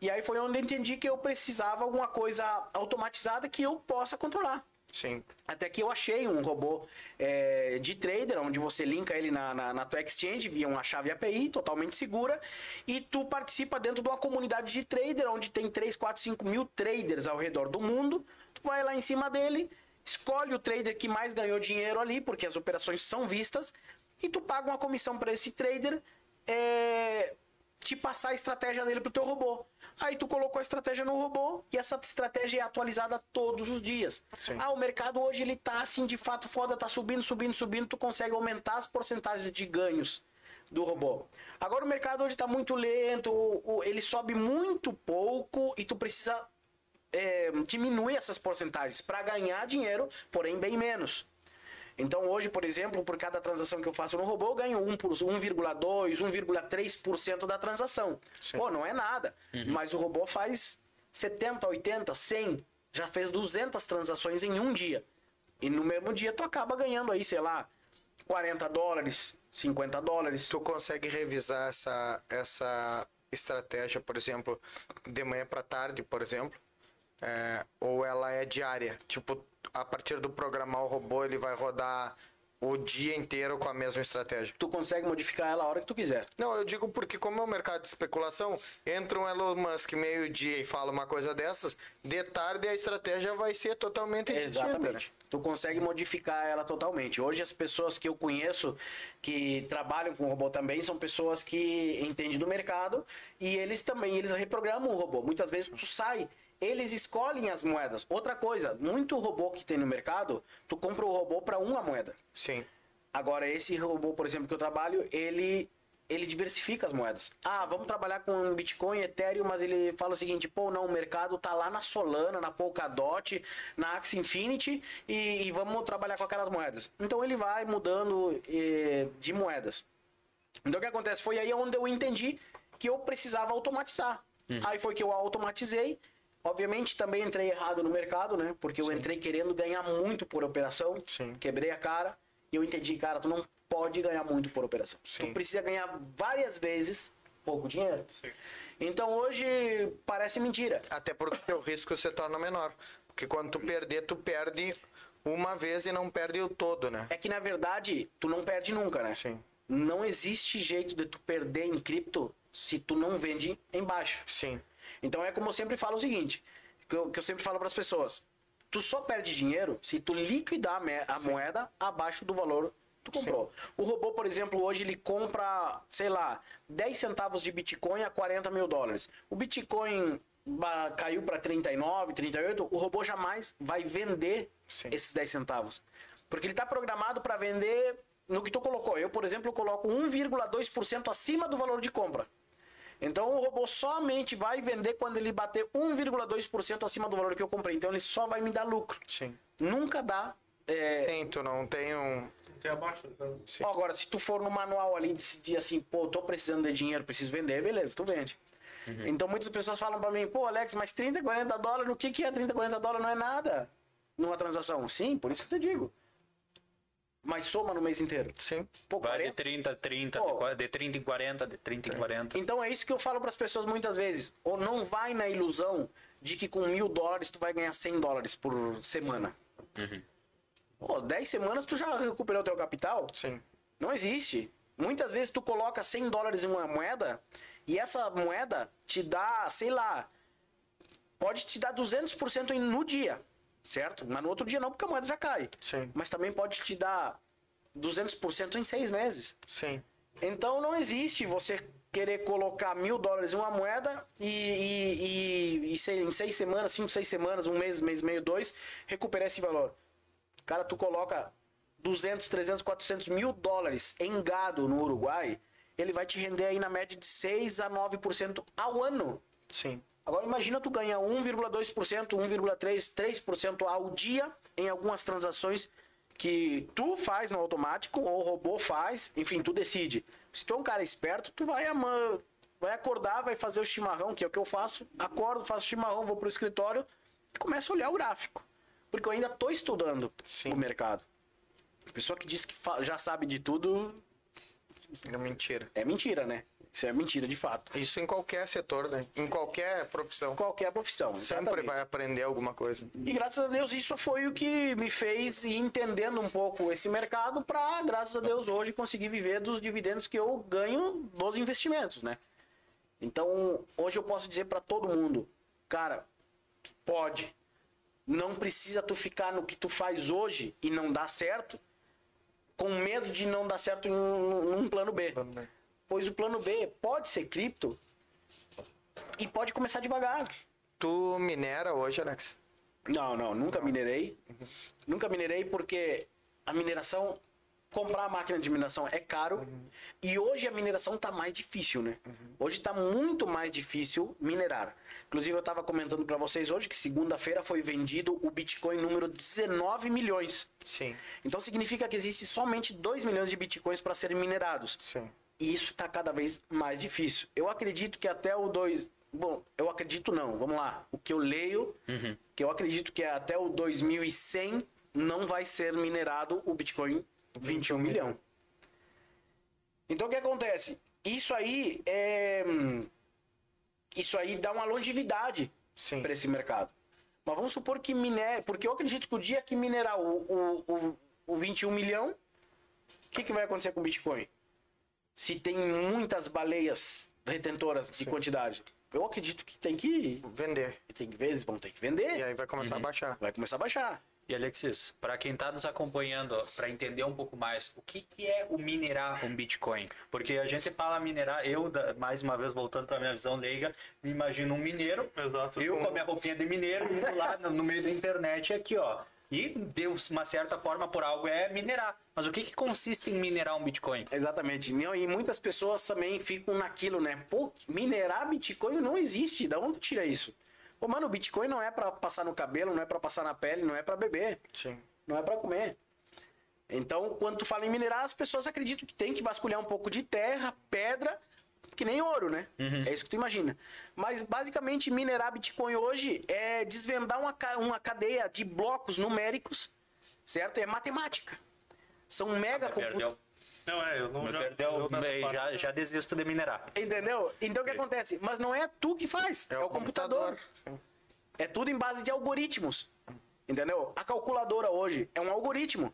D: E aí foi onde eu entendi que eu precisava alguma coisa automatizada que eu possa controlar.
C: Sim.
D: Até que eu achei um robô é, de trader, onde você linka ele na, na, na tua exchange via uma chave API totalmente segura, e tu participa dentro de uma comunidade de trader, onde tem 3, 4, 5 mil traders ao redor do mundo. Tu vai lá em cima dele, escolhe o trader que mais ganhou dinheiro ali, porque as operações são vistas, e tu paga uma comissão para esse trader é, te passar a estratégia dele pro teu robô. Aí tu colocou a estratégia no robô e essa estratégia é atualizada todos os dias.
C: Sim.
D: Ah, o mercado hoje ele tá assim de fato foda, tá subindo, subindo, subindo, tu consegue aumentar as porcentagens de ganhos do robô. Agora o mercado hoje tá muito lento, o- o- ele sobe muito pouco e tu precisa é, diminuir essas porcentagens para ganhar dinheiro, porém bem menos. Então hoje, por exemplo, por cada transação que eu faço no robô, eu ganho 1 por 1,2, 1,3% da transação.
C: Sim.
D: Pô, não é nada. Mas o robô faz 70, 80, 100, já fez 200 transações em um dia. E no mesmo dia tu acaba ganhando aí, sei lá, 40 dólares, 50 dólares.
C: Tu consegue revisar essa, essa estratégia, por exemplo, de manhã para tarde, por exemplo? É, ou ela é diária? Tipo, a partir do programar o robô, ele vai rodar o dia inteiro com a mesma estratégia?
D: Tu consegue modificar ela a hora que tu quiser.
C: Não, eu digo porque como é um mercado de especulação, entra um Elon Musk meio-dia e fala uma coisa dessas, de tarde a estratégia vai ser totalmente distinta, né?
D: Exatamente. Tu consegue modificar ela totalmente. Hoje as pessoas que eu conheço que trabalham com robô também são pessoas que entendem do mercado e eles também eles reprogramam o robô. Muitas vezes tu sai, eles escolhem as moedas. Outra coisa, muito robô que tem no mercado, tu compra o robô para uma moeda.
C: Sim.
D: Agora, esse robô, por exemplo, que eu trabalho, ele ele diversifica as moedas. Ah, vamos trabalhar com Bitcoin, Ethereum, mas ele fala o seguinte, pô, não, o mercado tá lá na Solana, na Polkadot, na Axie Infinity e, e vamos trabalhar com aquelas moedas. Então ele vai mudando eh, de moedas. Então o que acontece? Foi aí onde eu entendi que eu precisava automatizar. Aí foi que eu automatizei. Obviamente também entrei errado no mercado, né? Porque eu entrei querendo ganhar muito por operação.
C: Sim.
D: Quebrei a cara e eu entendi, cara, tu não pode ganhar muito por operação.
C: Sim.
D: Tu precisa ganhar várias vezes pouco dinheiro.
B: Sim.
D: Então hoje parece mentira.
C: Até porque o risco se torna menor. Porque quando tu perder, tu perde uma vez e não perde o todo, né?
D: É que na verdade tu não perde nunca, né?
C: Sim.
D: Não existe jeito de tu perder em cripto se tu não vende em baixa.
C: Sim.
D: Então é como eu sempre falo o seguinte, que eu, que eu sempre falo para as pessoas, tu só perde dinheiro se tu liquidar a, moeda abaixo do valor que tu comprou. O robô, por exemplo, hoje ele compra, sei lá, 10 centavos de Bitcoin a 40 mil dólares. O Bitcoin caiu para 39, 38, o robô jamais vai vender
C: Sim.
D: esses 10 centavos. Porque ele está programado para vender no que tu colocou. Eu, por exemplo, coloco 1,2% acima do valor de compra. Então o robô somente vai vender quando ele bater 1,2% acima do valor que eu comprei. Então ele só vai me dar lucro.
C: Sim.
D: Nunca dá. é,
C: Sim, tu não tem um.
B: Tem abaixo.
C: Sim.
D: Ó, Agora, se tu for no manual ali e decidir assim, pô, tô precisando de dinheiro, preciso vender, beleza, tu vende. Então muitas pessoas falam pra mim, pô, Alex, mas 30, 40 dólares, o que, que é 30, 40 dólares? Não é nada numa transação. Sim, por isso que eu te digo. Mas soma no mês inteiro.
C: Sim.
D: Pô,
A: Vai de
D: 40
A: 30 a 30,
D: Pô.
A: de qua- de 30 em 40, de 30 em 40.
D: Então é isso que eu falo para as pessoas muitas vezes. Ou não vai na ilusão de que com mil dólares tu vai ganhar 100 dólares por semana. Pô, 10 semanas tu já recuperou teu capital?
C: Sim.
D: Não existe. Muitas vezes tu coloca 100 dólares em uma moeda e essa moeda te dá, sei lá, pode te dar 200% em- no dia, certo? Mas no outro dia não, porque a moeda já cai.
C: Sim.
D: Mas também pode te dar 200% em seis meses.
C: Sim.
D: Então não existe você querer colocar mil dólares em uma moeda e, e, e, e sei, em seis semanas, cinco, seis semanas, um mês, mês e meio, dois, recuperar esse valor. Cara, tu coloca 200, 300, 400 mil dólares em gado no Uruguai, ele vai te render aí na média de 6 a 9% ao ano.
C: Sim.
D: Agora imagina tu ganhar 1,2%, 1,3%, 3% ao dia em algumas transações que tu faz no automático ou o robô faz, enfim, tu decide. Se tu é um cara esperto, tu vai ama- vai acordar, vai fazer o chimarrão, que é o que eu faço, acordo, faço chimarrão, vou pro escritório e começo a olhar o gráfico. Porque eu ainda tô estudando
C: Sim.
D: o mercado. A pessoa que diz que já sabe de tudo
C: É mentira.
D: é mentira, né? Isso é mentira de fato.
C: Isso em qualquer setor, né? Em qualquer profissão.
D: Qualquer profissão.
C: Sempre
D: exatamente.
C: vai aprender alguma coisa.
D: E graças a Deus isso foi o que me fez ir entendendo um pouco esse mercado para, graças a Deus, hoje conseguir viver dos dividendos que eu ganho dos investimentos, né? Então, hoje eu posso dizer para todo mundo, cara, pode. Não precisa tu ficar no que tu faz hoje e não dar certo, com medo de não dar certo em um, num plano B. Pois o plano B pode ser cripto e pode começar devagar.
C: Tu minera hoje, Alex?
D: Não, não, nunca minerei. Nunca minerei porque a mineração, comprar a máquina de mineração é caro. E hoje a mineração tá mais difícil, né? Hoje tá muito mais difícil minerar. Inclusive eu tava comentando para vocês hoje que segunda-feira foi vendido o Bitcoin número 19 milhões.
C: Sim.
D: Então significa que existe somente 2 milhões de Bitcoins para serem minerados.
C: Sim.
D: E isso está cada vez mais difícil. Eu acredito que até o 2. Bom, eu acredito não, vamos lá. O que eu leio, que eu acredito que até o 2100 não vai ser minerado o Bitcoin 21 milhão. Então o que acontece? Isso aí é. Isso aí dá uma longevidade
C: Sim.
D: para esse mercado. Mas vamos supor que miné, porque eu acredito que o dia que minerar o, o, o, o 21 milhão, o que, que vai acontecer com o Bitcoin? Se tem muitas baleias retentoras de quantidade, eu acredito que tem que
C: Vender.
D: tem que ver, eles vão ter que vender,
C: E aí vai começar a baixar.
D: vai começar a baixar.
A: E Alexis, para quem está nos acompanhando, para entender um pouco mais, o que, que é o minerar um Bitcoin? Porque a gente fala minerar, eu, mais uma vez voltando para minha visão leiga, me imagino um mineiro,
B: Exato.
A: eu com a minha roupinha de mineiro, indo lá no, no meio da internet aqui, ó. E de uma certa forma, por algo, é minerar. Mas o que, que consiste em minerar um Bitcoin?
D: Exatamente. Não, E muitas pessoas também ficam naquilo, né? Pô, minerar Bitcoin não existe. Da onde tu tira isso? Pô, mano, o Bitcoin não é pra passar no cabelo, não é pra passar na pele, não é pra beber.
C: Sim.
D: não é para comer. Então, quando tu fala em minerar, as pessoas acreditam que tem que vasculhar um pouco de terra, pedra, que nem ouro, né? É isso que tu imagina. Mas, basicamente, minerar Bitcoin hoje é desvendar uma, uma cadeia de blocos numéricos, certo? É matemática. São mega computadores.
A: Perdeu.
B: Não, é, eu não já,
A: Perdeu,
B: eu
A: já, já desisto de minerar.
D: Entendeu? Então, o que acontece? Mas não é tu que faz, é, o computador.
C: Sim.
D: É tudo em base de algoritmos. Entendeu? A calculadora hoje é um algoritmo.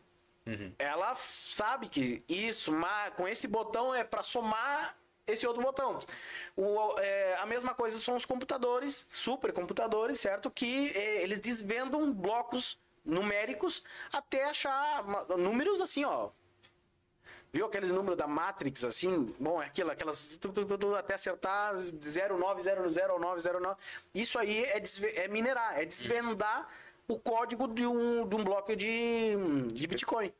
D: Ela sabe que isso, ma- com esse botão é para somar esse outro botão. O, é, a mesma coisa são os computadores, supercomputadores, certo? Que é, eles desvendam blocos numéricos até achar números assim, ó. Viu aqueles números da Matrix, assim? Bom, é aquilo, aquelas. tu, tu, tu, até acertar 09000909. Isso aí é, é minerar, é desvendar o código de um, de um bloco de, de Bitcoin.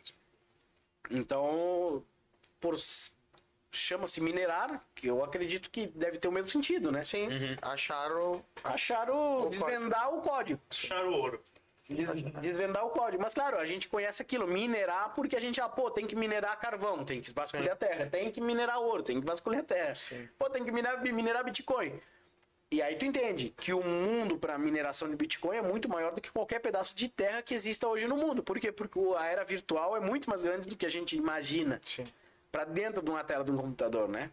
D: Então, por chama-se minerar, que eu acredito que deve ter o mesmo sentido, né?
C: Sim. Acharam.
D: Acharam
C: O
D: desvendar o código.
B: Achar o ouro.
D: Des- desvendar o código. Mas claro, a gente conhece aquilo, minerar, porque a gente, ah, pô, tem que minerar carvão, tem que vasculhar terra, tem que minerar ouro, tem que vasculhar terra. Pô, tem que minerar, minerar Bitcoin. E aí tu entende que o mundo para mineração de Bitcoin é muito maior do que qualquer pedaço de terra que exista hoje no mundo. Por quê? Porque o- a era virtual é muito mais grande do que a gente imagina
C: Sim.
D: Para dentro de uma tela de um computador, né?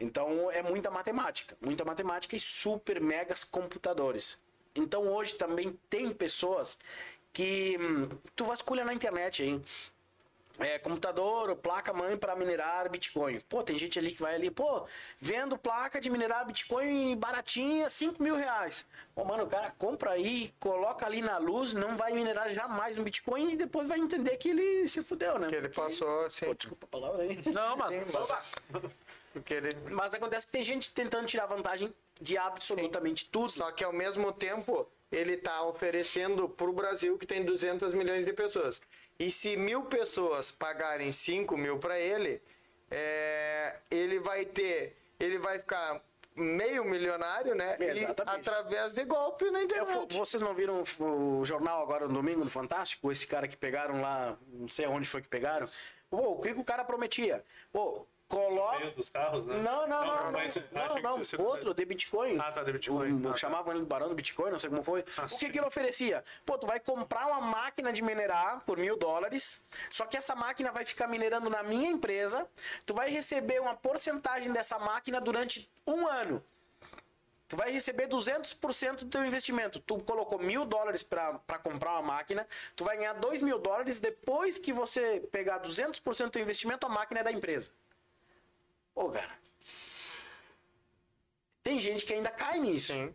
D: Então é muita matemática, muita matemática e super megas computadores. Então hoje também tem pessoas que hum, tu vasculha na internet aí. É, computador, placa mãe para minerar Bitcoin. Pô, tem gente ali que vai ali, pô, vendo placa de minerar Bitcoin baratinha, 5 mil reais. Pô, mano, o cara compra aí, coloca ali na luz, não vai minerar jamais um Bitcoin e depois vai entender que ele se fudeu, né?
C: Que ele passou assim.
D: Pô, desculpa a palavra aí.
A: Não, mas.
C: Porque ele.
D: Mas acontece que tem gente tentando tirar vantagem de absolutamente tudo.
C: Só que ao mesmo tempo ele está oferecendo para o Brasil que tem 200 milhões de pessoas. E se mil pessoas pagarem 5 mil para ele, é, ele vai ter, ele vai ficar meio milionário, né? E
D: Exatamente.
C: através de golpe na
D: É,
C: internet.
D: Vocês não viram o jornal agora no domingo, no Fantástico? Esse cara que pegaram lá, não sei aonde foi que pegaram. Pô, o que, que o cara prometia? Pô, coloca.
B: Dos carros, né?
D: Não, não, não, não, não, não,
B: você-
D: outro de Bitcoin.
B: Ah, tá, de Bitcoin.
D: O-
B: Ah, tá.
D: chamavam ele de barão do Bitcoin, não sei como foi.
B: Ah,
D: o que,
B: sim.
D: que ele oferecia? Pô, tu vai comprar uma máquina de minerar por mil dólares, só que essa máquina vai ficar minerando na minha empresa, tu vai receber uma porcentagem dessa máquina durante um ano. Tu vai receber 200% do teu investimento. Tu colocou mil dólares para comprar uma máquina, tu vai ganhar dois mil dólares depois que você pegar 200% do teu investimento, a máquina é da empresa. Pô, cara. Tem gente que ainda cai nisso.
C: Sim,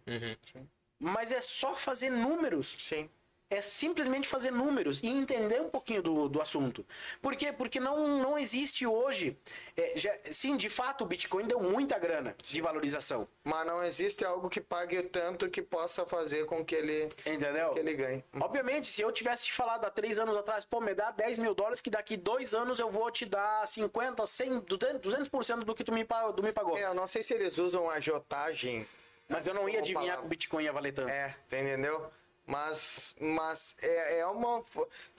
D: Mas é só fazer números.
C: sim.
D: É simplesmente fazer números e entender um pouquinho do, do assunto. Por quê? Porque não, não existe hoje. é, já- sim, de fato, o Bitcoin deu muita grana de valorização.
C: Mas não existe algo que pague tanto que possa fazer com que ele,
D: Entendeu?
C: que ele ganhe.
D: Obviamente, se eu tivesse te falado há três anos atrás, pô, me dá 10 mil dólares que daqui dois anos eu vou te dar 50, 100, 200%, 200 do que tu me, do me pagou.
C: É, eu não sei se eles usam agiotagem.
D: Mas eu não ia adivinhar
C: palavra.
D: que o Bitcoin ia valer tanto.
C: É, entendeu? Mas, mas é, é uma.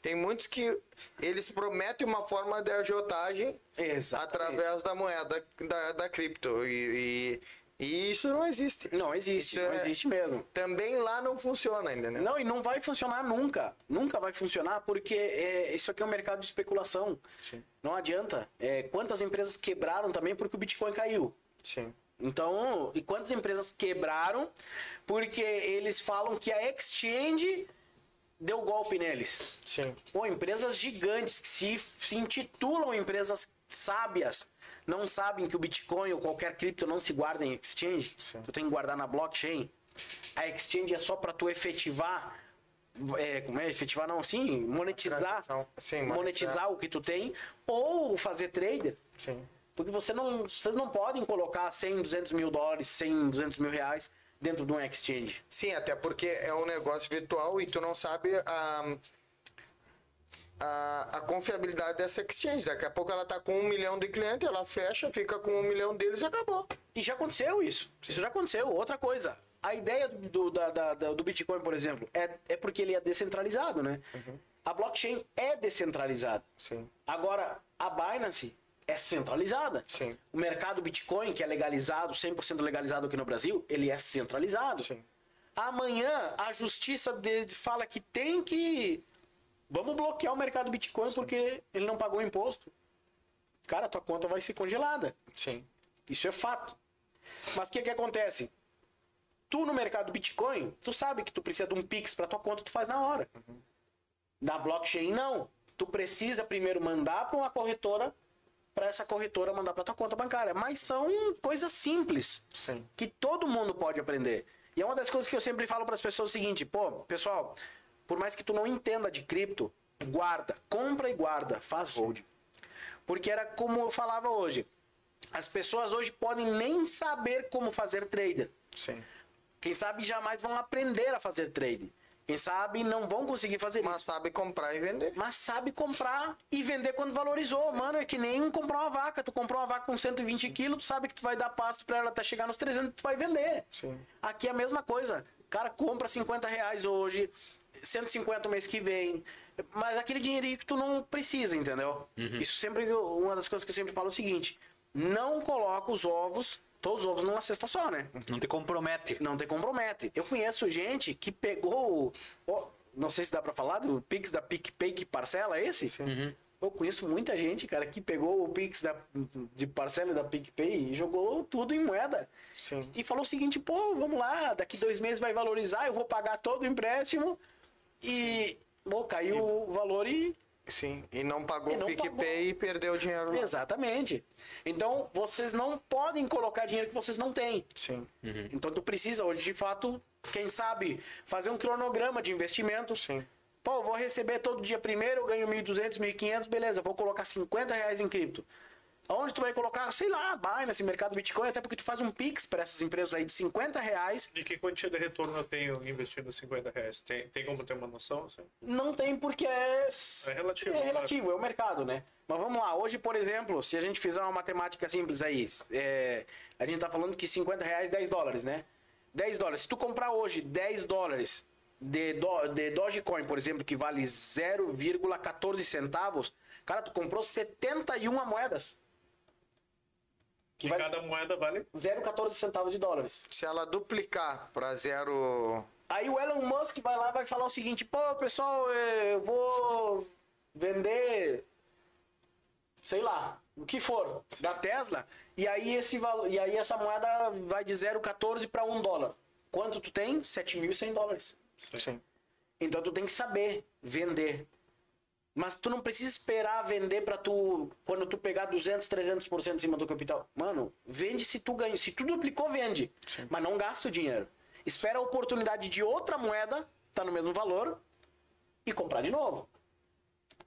C: Tem muitos que eles prometem uma forma de agiotagem
D: Exatamente.
C: através da moeda da, da cripto. E, e, e isso não existe.
D: Não existe,
C: Isso
D: não
C: é-
D: existe mesmo.
C: Também lá não funciona, entendeu?
D: Não, e não vai funcionar nunca. Nunca vai funcionar porque é, isso aqui é um mercado de especulação.
C: Sim.
D: Não adianta. É, quantas empresas quebraram também porque o Bitcoin caiu?
C: Sim.
D: Então, e quantas empresas quebraram porque eles falam que a exchange deu golpe neles?
C: Sim.
D: Pô, empresas gigantes que se, se intitulam empresas sábias não sabem que o Bitcoin ou qualquer cripto não se guarda em exchange.
C: Sim.
D: Tu tem que guardar na blockchain. A exchange é só para tu efetivar é, como é? Efetivar não, sim, monetizar.
C: Sim, monetizar.
D: monetizar o que tu tem ou fazer trader.
C: Sim.
D: Porque você não, vocês não podem colocar 100, 200 mil dólares, 100, 200 mil reais dentro de um exchange.
C: Sim, até porque é um negócio virtual e tu não sabe a, a, a confiabilidade dessa exchange. Daqui a pouco ela tá com um milhão de clientes, ela fecha, fica com um milhão deles e acabou.
D: E já aconteceu isso. Isso já aconteceu. Outra coisa, a ideia do, da- da- da- do Bitcoin, por exemplo, é, é porque ele é descentralizado, né? A blockchain é descentralizada.
C: Sim.
D: Agora, a Binance é centralizada.
C: Sim.
D: O mercado Bitcoin, que é legalizado, 100% legalizado aqui no Brasil, ele é centralizado.
C: Sim.
D: Amanhã, a justiça de- fala que tem que... Vamos bloquear o mercado Bitcoin porque ele não pagou imposto. Cara, tua conta vai ser congelada.
C: Sim.
D: Isso é fato. Mas o que que acontece? Tu no mercado Bitcoin, tu sabe que tu precisa de um Pix para tua conta, tu faz na hora. Na blockchain não. Tu precisa primeiro mandar para uma corretora para essa corretora mandar para tua conta bancária, mas são coisas simples
C: Sim.
D: que todo mundo pode aprender. E é uma das coisas que eu sempre falo para as pessoas o seguinte, pô, pessoal, por mais que tu não entenda de cripto, guarda, compra e guarda, faz hold. Porque era como eu falava hoje. As pessoas hoje podem nem saber como fazer trader.
C: Sim.
D: Quem sabe jamais vão aprender a fazer trade. Quem sabe não vão conseguir fazer
C: Mas
D: isso.
C: sabe comprar e vender.
D: Mas sabe comprar e vender quando valorizou. Mano, é que nem comprar uma vaca. Tu comprou uma vaca com 120 quilos, tu sabe que tu vai dar pasto pra ela até chegar nos 300, tu vai vender.
C: Sim.
D: Aqui é a mesma coisa. Cara, compra 50 reais hoje, 150 o mês que vem. Mas aquele dinheirinho que tu não precisa, entendeu? Isso sempre, uma das coisas que eu sempre falo é o seguinte: não coloca os ovos, todos os ovos numa cesta só, né?
A: Não te compromete.
D: Não te compromete. Eu conheço gente que pegou. não sei se dá pra falar do Pix da PicPay que parcela é esse? Eu conheço muita gente, cara, que pegou o Pix da, de parcela da PicPay e jogou tudo em moeda.
C: Sim.
D: E falou o seguinte, pô, vamos lá, daqui dois meses vai valorizar, eu vou pagar todo o empréstimo e. Bom, caiu o valor e
C: Sim. E não pagou
D: E não
C: o PicPay
D: pagou.
C: e perdeu o dinheiro lá.
D: Exatamente. Então, vocês não podem colocar dinheiro que vocês não têm.
C: Sim.
D: Então, tu precisa hoje, de fato, quem sabe, fazer um cronograma de investimento.
C: Sim.
D: Pô, vou receber todo dia primeiro, eu ganho 1.200, 1.500, beleza, vou colocar 50 reais em cripto. Onde tu vai colocar, sei lá, Binance, mercado Bitcoin, até porque tu faz um Pix para essas empresas aí de 50 reais.
B: De que quantia de retorno eu tenho investindo 50 reais? Tem, tem como ter uma noção? assim?
D: Não tem porque é.
B: É relativo,
D: É
B: claro.
D: relativo, é o mercado, né? Mas vamos lá, hoje, por exemplo, se a gente fizer uma matemática simples aí, é, a gente tá falando que 50 reais, 10 dólares, né? 10 dólares. Se tu comprar hoje 10 dólares de, do, de Dogecoin, por exemplo, que vale 0,14 centavos, cara, tu comprou 71 moedas. Que vale
B: cada moeda vale
D: 0,14 centavos de dólares.
C: Se ela duplicar para zero.
D: Aí o Elon Musk vai lá e vai falar o seguinte: pô, pessoal, eh, eu vou vender, sei lá, o que for, da Tesla, e aí, esse valor, e aí essa moeda vai de 0,14 para 1 dólar. Quanto tu tem? 7.100 dólares.
C: Sim.
D: Então tu tem que saber vender. Mas tu não precisa esperar vender para tu quando tu pegar 200, 300% em cima do capital. Mano, vende se tu ganha, se tu duplicou, vende. Mas não gasta o dinheiro. Espera a oportunidade de outra moeda tá no mesmo valor e comprar de novo.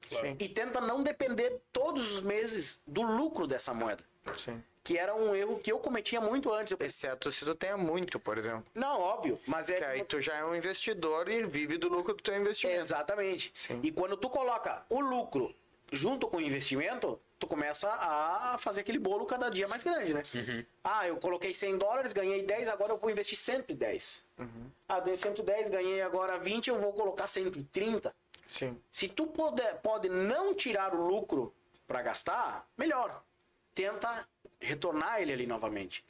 C: Sim.
D: E tenta não depender todos os meses do lucro dessa moeda,
C: Sim.
D: que era um erro que eu cometia muito antes.
C: Exceto se tu tenha muito, por exemplo.
D: não, óbvio, mas é
C: Que aí tu já é um investidor e vive do lucro do teu investimento.
D: Exatamente.
C: Sim.
D: E quando tu coloca o lucro junto com o investimento, tu começa a fazer aquele bolo cada dia mais grande, né? Ah, eu coloquei 100 dólares, ganhei 10, agora eu vou investir 110. Ah, dei 110, ganhei agora 20, eu vou colocar 130.
C: Sim.
D: Se tu puder, pode não tirar o lucro para gastar, melhor. Tenta retornar ele ali novamente.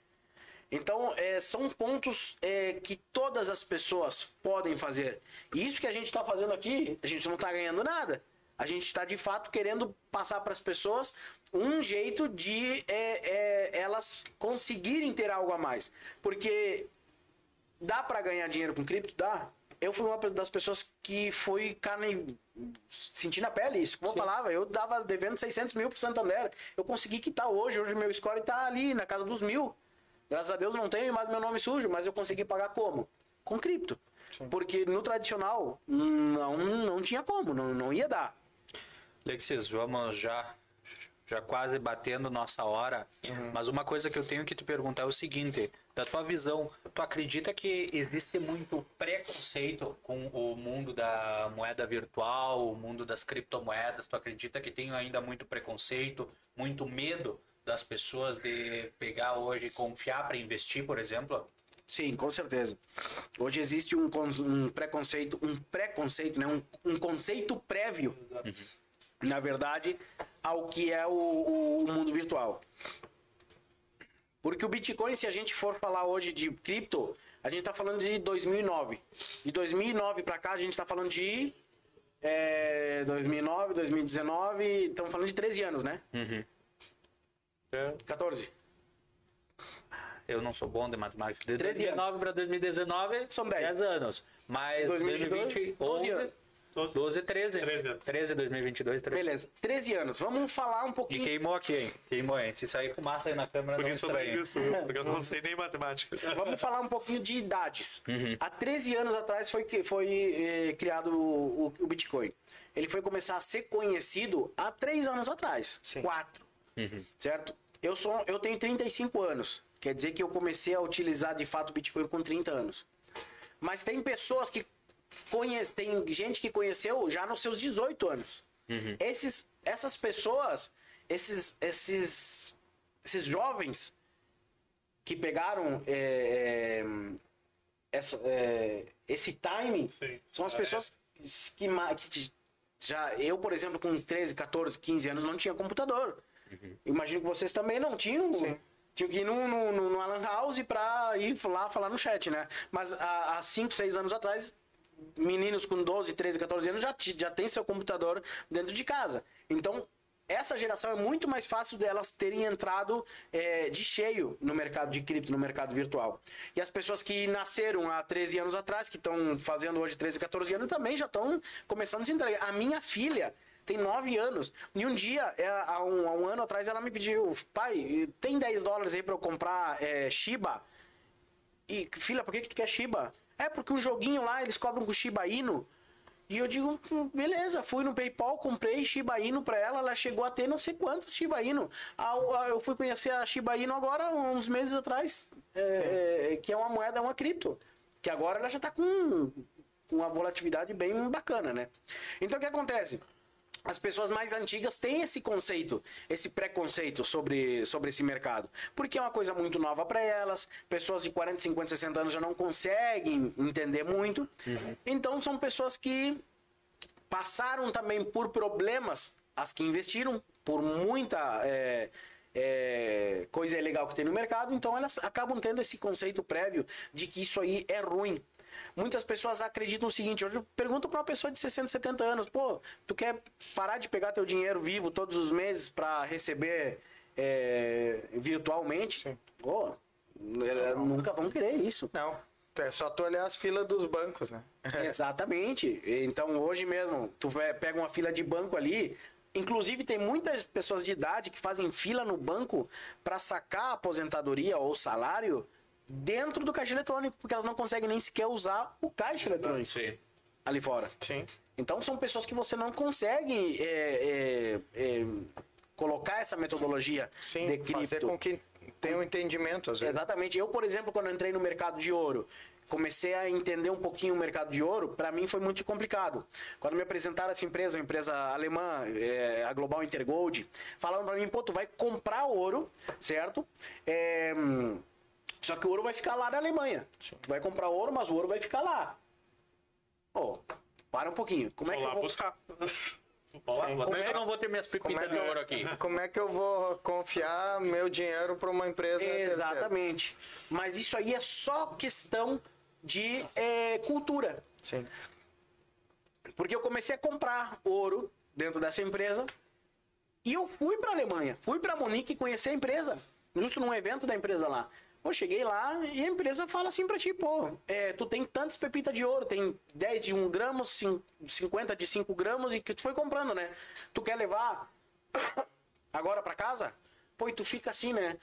D: Então, é, são pontos é, que todas as pessoas podem fazer. E isso que a gente está fazendo aqui, a gente não está ganhando nada. A gente está, de fato, querendo passar para as pessoas um jeito de é, é, elas conseguirem ter algo a mais. Porque dá para ganhar dinheiro com cripto? Dá. Eu fui uma das pessoas que foi carne. Senti na pele isso. Como eu falava, eu dava devendo 600 mil pro Santander. Eu consegui quitar hoje. Hoje meu score tá ali, na casa dos mil. Graças a Deus não tenho mais meu nome sujo, mas eu consegui pagar como? Com cripto. Porque no tradicional não, não tinha como, não, não ia dar.
A: Alexis, vamos já já quase batendo nossa hora, mas uma coisa que eu tenho que te perguntar é o seguinte, da tua visão, tu acredita que existe muito preconceito com o mundo da moeda virtual, o mundo das criptomoedas? Tu acredita que tem ainda muito preconceito, muito medo das pessoas de pegar hoje e confiar para investir, por exemplo?
D: Sim, com certeza. Hoje existe um, um preconceito, um preconceito, né? um, um conceito prévio, na verdade, ao que é o- o mundo virtual. Porque o Bitcoin, se a gente for falar hoje de cripto, a gente está falando de 2009. De 2009 para cá, a gente está falando de é, 2009, 2019, estamos falando de 13 anos, né?
B: É,
D: 14.
A: Eu não sou bom de matemática. De
D: 13
A: 2019 para 2019
D: São 10.
A: anos. Mas
D: 2022,
A: 2020,
D: 12
A: 11,
D: anos.
A: 12, 13.
B: 13 anos.
A: 13, 2022, 13.
D: Beleza, 13 anos. Vamos falar um
A: E
D: pouquinho.
A: queimou aqui, hein? Queimou, hein? Se sair fumaça aí na câmera,
B: Por
A: não
B: isso eu
A: estranha.
B: isso, porque eu não *laughs* sei nem matemática.
D: Vamos falar um pouquinho de idades.
A: Uhum.
D: Há 13 anos atrás foi, foi eh, criado o, o- o Bitcoin. Ele foi começar a ser conhecido há 3 anos atrás. 4.
A: Uhum.
D: Certo? Eu, sou, eu tenho 35 anos. Quer dizer que eu comecei a utilizar de fato o Bitcoin com 30 anos. Mas tem pessoas que conhecem. Tem gente que conheceu já nos seus 18 anos.
A: Uhum.
D: Esses, essas pessoas, esses, esses, esses jovens que pegaram é, é, essa, é, esse timing
B: Sim.
D: são as
B: É.
D: pessoas que, ma- que já eu por exemplo com 13, 14, 15 anos não tinha computador imagino que vocês também não tinham tinham que ir no, no, no, no Alan House pra ir lá falar no chat né mas há, há 5, 6 anos atrás meninos com 12, 13, 14 anos já, já tem seu computador dentro de casa. Então, essa geração é muito mais fácil delas terem entrado é, de cheio no mercado de cripto, no mercado virtual. E as pessoas que nasceram há 13 anos atrás, que estão fazendo hoje 13, 14 anos, também já estão começando a se entregar. A minha filha tem 9 anos. E um dia, é, há, um, há um ano atrás, ela me pediu, pai, tem 10 dólares aí para eu comprar é, Shiba? E, filha, por que, que tu quer Shiba? É porque um joguinho lá eles cobram com Shiba Inu. E eu digo, "Hum, beleza, fui no PayPal, comprei Shiba Inu pra ela, ela chegou a ter não sei quantos Shiba Inu. O- Eu fui conhecer a Shiba Inu agora, uns meses atrás, é, é, que é uma moeda, é uma cripto. Que agora ela já tá com uma volatilidade bem bacana, né? Então o que acontece? As pessoas mais antigas têm esse conceito, esse preconceito sobre, sobre esse mercado. Porque é uma coisa muito nova para elas. Pessoas de 40, 50, 60 anos já não conseguem entender muito. Então são pessoas que passaram também por problemas, as que investiram, por muita é, é, coisa ilegal que tem no mercado, então elas acabam tendo esse conceito prévio de que isso aí é ruim. Muitas pessoas acreditam o seguinte, eu pergunto para uma pessoa de 60, 70 anos, pô, tu quer parar de pegar teu dinheiro vivo todos os meses para receber é, virtualmente? Pô, eh, nunca vão querer isso.
C: Não. É só tu olhar as filas dos bancos, né? *laughs*
D: Exatamente. Então hoje mesmo, tu pega uma fila de banco ali. Inclusive, tem muitas pessoas de idade que fazem fila no banco para sacar a aposentadoria ou salário dentro do caixa eletrônico, porque elas não conseguem nem sequer usar o caixa eletrônico
A: Sim.
D: ali fora.
C: Sim.
D: Então são pessoas que você não consegue é, é, é, colocar essa metodologia
C: Sim,
D: de cripto.
C: fazer com que tenha um entendimento, às vezes.
D: Exatamente. Eu, por exemplo, quando eu entrei no mercado de ouro, comecei a entender um pouquinho o mercado de ouro, para mim foi muito complicado. Quando me apresentaram essa empresa, uma empresa alemã, é, a Global Intergold, falaram para mim, pô, tu vai comprar ouro, certo? É, só que o ouro vai ficar lá na Alemanha. Tu vai comprar ouro, mas o ouro vai ficar lá. Pô, para um pouquinho. Como é
B: Vou
D: que eu
B: lá
D: vou...
B: buscar. *laughs*
A: Vou lá, como é que eu não vou ter minhas pepitas
C: é
A: de ouro aqui? *laughs*
C: Como é que eu vou confiar meu dinheiro para uma empresa?
D: Exatamente. Mas isso aí é só questão de é, cultura.
C: Sim.
D: Porque eu comecei a comprar ouro dentro dessa empresa e eu fui para Alemanha, fui para Munique conhecer a empresa, justo num evento da empresa lá. Eu cheguei lá e a empresa fala assim pra ti, pô, é, tu tem tantas pepitas de ouro, tem 10 de 1 gramo, cin- 50 de 5 gramas e que tu foi comprando, né? Tu quer levar *coughs* agora pra casa? Pô, e tu fica assim, né?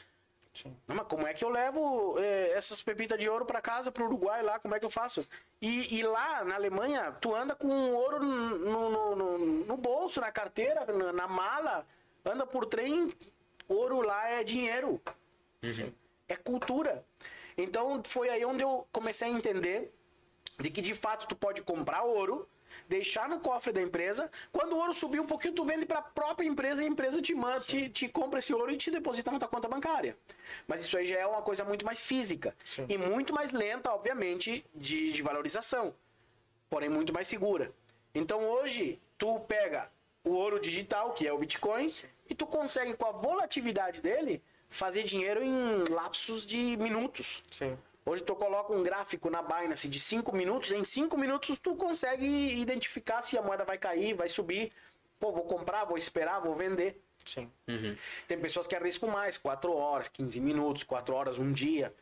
D: Não, mas como é que eu levo é, essas pepitas de ouro pra casa, pro Uruguai lá? Como é que eu faço? E, e lá na Alemanha, tu anda com ouro no, no, no- no bolso, na carteira, na, na mala, anda por trem, ouro lá é dinheiro. É cultura. Então foi aí onde eu comecei a entender de que de fato tu pode comprar ouro, deixar no cofre da empresa, quando o ouro subir um pouquinho, tu vende para a própria empresa e a empresa te, manda, te, te compra esse ouro e te deposita na tua conta bancária. Mas isso aí já é uma coisa muito mais física e muito mais lenta, obviamente, de, de valorização, porém muito mais segura. Então hoje tu pega o ouro digital, que é o Bitcoin, e tu consegue com a volatilidade dele fazer dinheiro em lapsos de minutos.
C: Sim.
D: Hoje tu coloca um gráfico na Binance de 5 minutos, em 5 minutos tu consegue identificar se a moeda vai cair, vai subir. Pô, vou comprar, vou esperar, vou vender.
C: Sim.
D: Tem pessoas que arriscam mais, 4 horas, 15 minutos, 4 horas, um dia.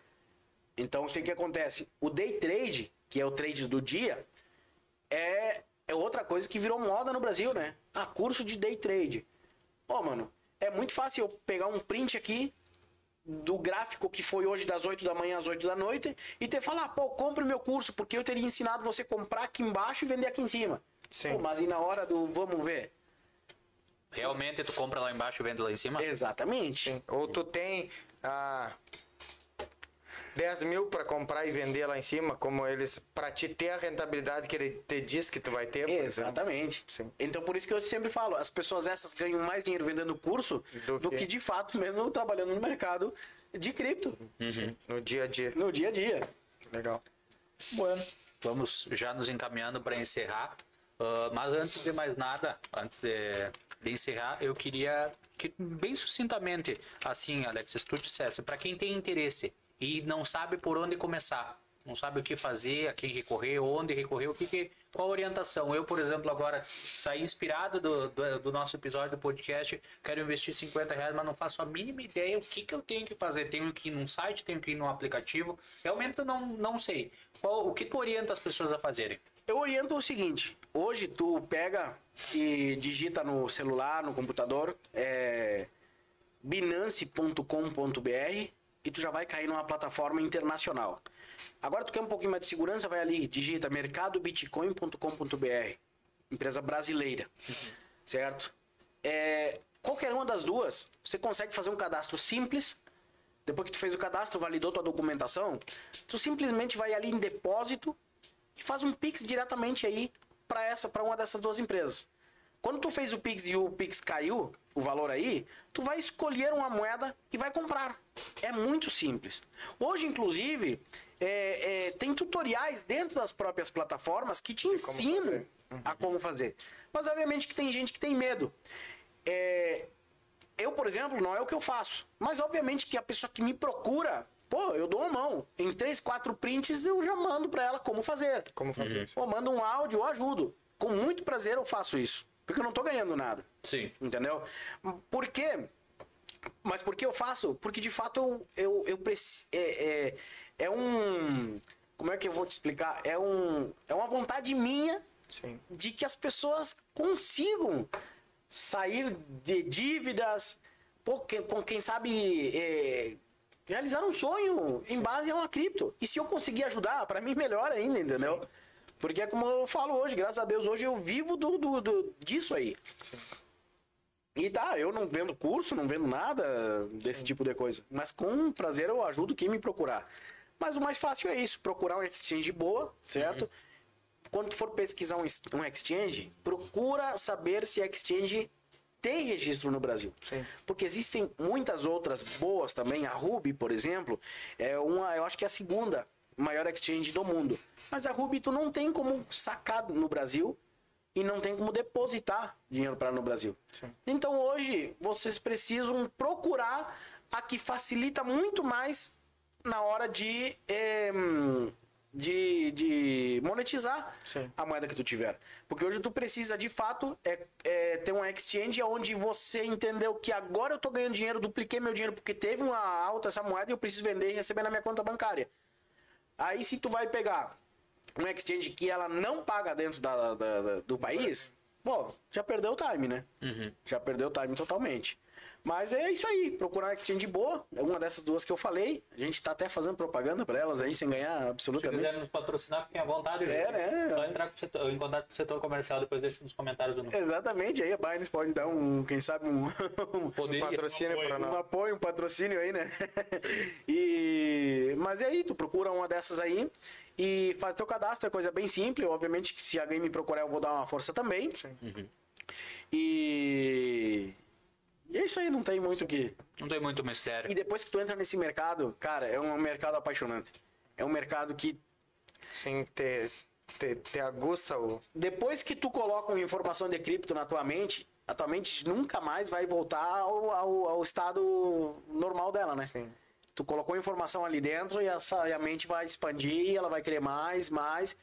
D: Então o que, que acontece? O day trade, que é o trade do dia, é, é outra coisa que virou moda no Brasil, né? Ah, curso de day trade. Ó, mano, é muito fácil eu pegar um print aqui do gráfico que foi hoje das 8 da manhã às 8 da noite e ter falar, pô, compre meu curso, porque eu teria ensinado você a comprar aqui embaixo e vender aqui em cima.
C: Sim.
D: Pô, mas e na hora do vamos ver?
A: Realmente tu compra lá embaixo e vende lá em cima?
D: Exatamente.
C: Sim. Ou tu tem ah, 10 mil para comprar e vender lá em cima, como eles, para te ter a rentabilidade que ele te diz que tu vai ter.
D: Exatamente.
C: Sim.
D: Então por isso que eu sempre falo, as pessoas essas ganham mais dinheiro vendendo curso
C: Do
D: do,
C: que-
D: que de fato mesmo trabalhando no mercado de cripto,
C: No dia a dia.
D: no dia a dia.
C: Legal.
A: Bueno, vamos já nos encaminhando para encerrar. Ah, mas antes de mais nada, antes de, de encerrar, eu queria que, bem sucintamente, assim, Alex, se tu dissesse, para quem tem interesse e não sabe por onde começar, não sabe o que fazer, a quem recorrer, onde recorrer, o que, que qual a orientação? Eu, por exemplo, agora saí inspirado do, do, do nosso episódio do podcast, quero investir 50 reais, mas não faço a mínima ideia o que, que eu tenho que fazer. Tenho que ir num site, tenho que ir num aplicativo. Realmente não, não sei. Qual, o que tu orienta as pessoas a fazerem?
D: Eu oriento o seguinte: hoje tu pega e digita no celular, no computador, é, binance.com.br e tu já vai cair numa plataforma internacional. Agora tu quer um pouquinho mais de segurança, vai ali, digita mercadobitcoin.com.br. empresa brasileira, certo? É, qualquer uma das duas, você consegue fazer um cadastro simples. Depois que tu fez o cadastro, validou tua documentação, tu simplesmente vai ali em depósito e faz um Pix diretamente aí para essa, para uma dessas duas empresas. Quando tu fez o Pix e o Pix caiu, o valor aí, tu vai escolher uma moeda e vai comprar. É muito simples. Hoje, inclusive, é, é, tem tutoriais dentro das próprias plataformas que te ensinam
C: fazer.
D: a como fazer. Mas obviamente que tem gente que tem medo. É, eu, por exemplo, não é o que eu faço. Mas obviamente que a pessoa que me procura, pô, eu dou uma mão. Em três, quatro prints eu já mando para ela como fazer.
C: Como fazer isso?
D: Ou mando um áudio, eu ajudo. Com muito prazer eu faço isso. Porque eu não tô ganhando nada.
A: Sim.
D: Entendeu? Por quê? Mas por que eu faço? Porque de fato eu, eu, eu preciso. É, é, é um. Como é que eu vou te explicar? É, um, é uma vontade minha
C: Sim.
D: de que as pessoas consigam sair de dívidas, pô, quem, com quem sabe é, realizar um sonho em base a uma cripto. E se eu conseguir ajudar, para mim melhor ainda, entendeu? Porque é como eu falo hoje, graças a Deus, hoje eu vivo do, do, do- disso aí. E tá, eu não vendo curso, não vendo nada desse tipo de coisa. Mas com prazer eu ajudo quem me procurar. Mas o mais fácil é isso, procurar um exchange boa, certo? Quando tu for pesquisar um, um exchange, procura saber se exchange tem registro no Brasil.
C: Sim.
D: Porque existem muitas outras boas também. A Ruby, por exemplo, é uma, eu acho que é a segunda maior exchange do mundo. Mas a Ruby tu não tem como sacar no Brasil e não tem como depositar dinheiro para no Brasil. Então hoje vocês precisam procurar a que facilita muito mais na hora de eh, de, de monetizar
C: Sim.
D: a moeda que tu tiver. Porque hoje tu precisa, de fato, é, é ter um exchange onde você entendeu que agora eu tô ganhando dinheiro, dupliquei meu dinheiro porque teve uma alta essa moeda e eu preciso vender e receber na minha conta bancária. Aí se tu vai pegar um exchange que ela não paga dentro da, da- da- do país, pô, já perdeu o time, né? Já perdeu o time totalmente. Mas é isso aí, procurar uma exchange boa, é uma dessas duas que eu falei. A gente tá até fazendo propaganda para elas aí sem ganhar
A: Se
D: absolutamente.
A: quiser nos patrocinar, fiquem à vontade.
D: É, né?
A: Só entrar com o setor- em contato com o setor comercial, depois deixa nos comentários do número.
D: Exatamente, aí a Binance pode dar um, quem sabe, um, *laughs* um
A: Poderia.
C: Patrocínio para
D: um
C: nós.
D: apoio, um patrocínio aí, né? *laughs* e... Mas é aí, tu procura uma dessas aí e faz teu cadastro, é coisa bem simples. Obviamente que se alguém me procurar, eu vou dar uma força também. E... E é isso aí, não tem muito o que...
A: Não tem muito mistério.
D: E depois que tu entra nesse mercado, cara, é um mercado apaixonante. É um mercado que
C: Sim, ter, ter, ter aguça o.
D: depois que tu coloca uma informação de cripto na tua mente, a tua mente nunca mais vai voltar ao, ao, ao estado normal dela, né?
C: Sim.
D: Tu colocou informação ali dentro e, essa, e a mente vai expandir, ela vai querer mais, mais.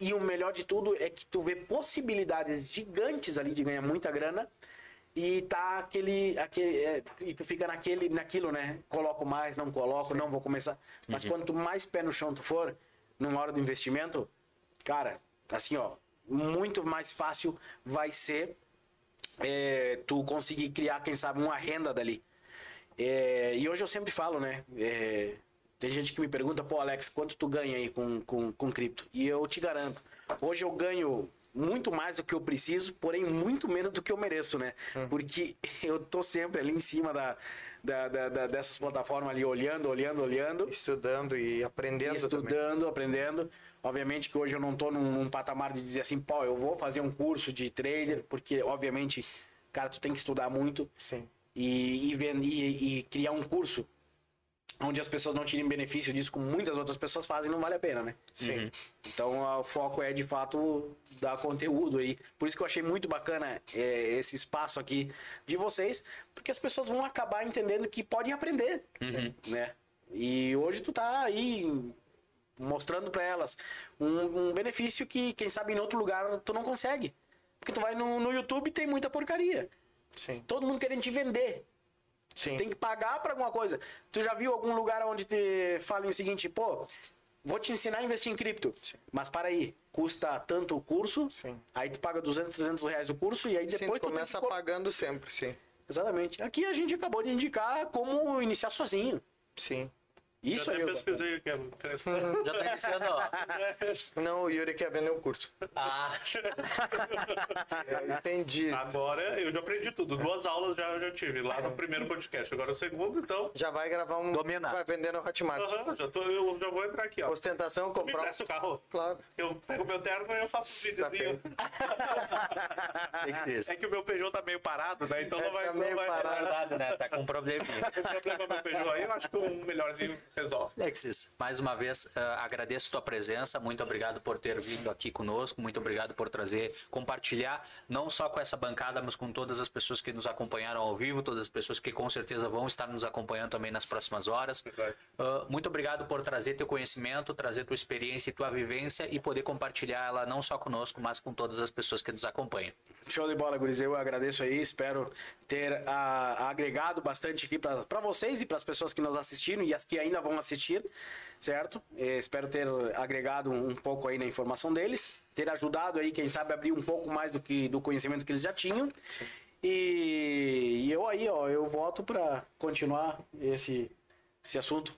D: E o melhor de tudo é que tu vê possibilidades gigantes ali de ganhar muita grana e tá aquele. aquele é, e tu fica naquele, naquilo, né? Coloco mais, não coloco, não vou começar. Mas quanto mais pé no chão tu for, numa hora do investimento, cara, assim, ó, muito mais fácil vai ser é, tu conseguir criar, quem sabe, uma renda dali. É, e hoje eu sempre falo, né? é, tem gente que me pergunta, pô, Alex, quanto tu ganha aí com, com, com cripto? E eu te garanto, hoje eu ganho muito mais do que eu preciso, porém muito menos do que eu mereço, né? Porque *laughs* eu tô sempre ali em cima da, da, da- da- dessas plataformas ali, olhando, olhando, olhando.
C: Estudando e aprendendo também.
D: Estudando, aprendendo. Obviamente que hoje eu não tô num, num patamar de dizer assim, pô, eu vou fazer um curso de trader, porque obviamente, cara, tu tem que estudar muito
C: Sim.
D: e, e, e- e criar um curso onde as pessoas não tirem benefício disso, como muitas outras pessoas fazem, não vale a pena, né?
C: Sim.
D: Então a- o foco é de fato dar conteúdo aí. Por isso que eu achei muito bacana é, esse espaço aqui de vocês, porque as pessoas vão acabar entendendo que podem aprender, né? E hoje tu tá aí mostrando para elas um, um benefício que quem sabe em outro lugar tu não consegue. Porque tu vai no, no YouTube e tem muita porcaria.
C: Sim.
D: Todo mundo querendo te vender.
C: Sim.
D: Tem que pagar para alguma coisa. Tu já viu algum lugar onde te falem o seguinte, pô, vou te ensinar a investir em cripto. Mas para aí, custa tanto o curso,
C: Sim.
D: aí tu paga 200, 300 reais o curso e aí
C: Sim,
D: depois tu tem
C: começa
D: que...
C: pagando sempre, sim.
D: Exatamente. Aqui a gente acabou de indicar como iniciar sozinho.
C: Sim.
D: Isso
B: Já
D: aí. eu-
B: pesquisei aqui. *laughs*
A: Já tá iniciando, ó. *laughs*
C: Não, o Yuri quer vender o curso.
A: Ah,
C: Eu *laughs* entendi.
B: Agora eu já aprendi tudo. Duas aulas já, já tive lá no primeiro podcast. Agora o segundo, então.
C: Já vai gravar um.
A: Dominar.
C: Vai vender no Hotmart.
B: aham, já, tô, eu já vou entrar aqui, ó.
C: Ostentação,
B: Me
C: comprar.
B: empresta o carro.
C: Claro.
B: Eu pego meu terno e eu faço
C: Tá
A: que ser isso.
B: É que o meu Peugeot tá meio parado, né? Então não vai.
C: Tá
B: não
C: meio
B: vai
C: parado.
A: Verdade, né? Tá com um probleminha.
B: Tem problema meu Peugeot aí, eu acho que um melhorzinho resolve.
A: Alexis, mais uma vez ah, agradeço tua presença, muito obrigado por ter vindo aqui conosco, muito obrigado por trazer, compartilhar, não só com essa bancada, mas com todas as pessoas que nos acompanharam ao vivo, todas as pessoas que com certeza vão estar nos acompanhando também nas próximas horas. Ah, muito obrigado por trazer teu conhecimento, trazer tua experiência e tua vivência e poder compartilhar ela não só conosco, mas com todas as pessoas que nos acompanham.
D: Show de bola, Guris. Eu agradeço aí. Espero ter ah, agregado bastante aqui para vocês e para as pessoas que nos assistiram e as que ainda vão assistir, certo? Eh, espero ter agregado um, um pouco aí na informação deles, ter ajudado aí, quem sabe, a abrir um pouco mais do que do conhecimento que eles já tinham. E, e eu aí, ó, eu volto para continuar esse, esse assunto.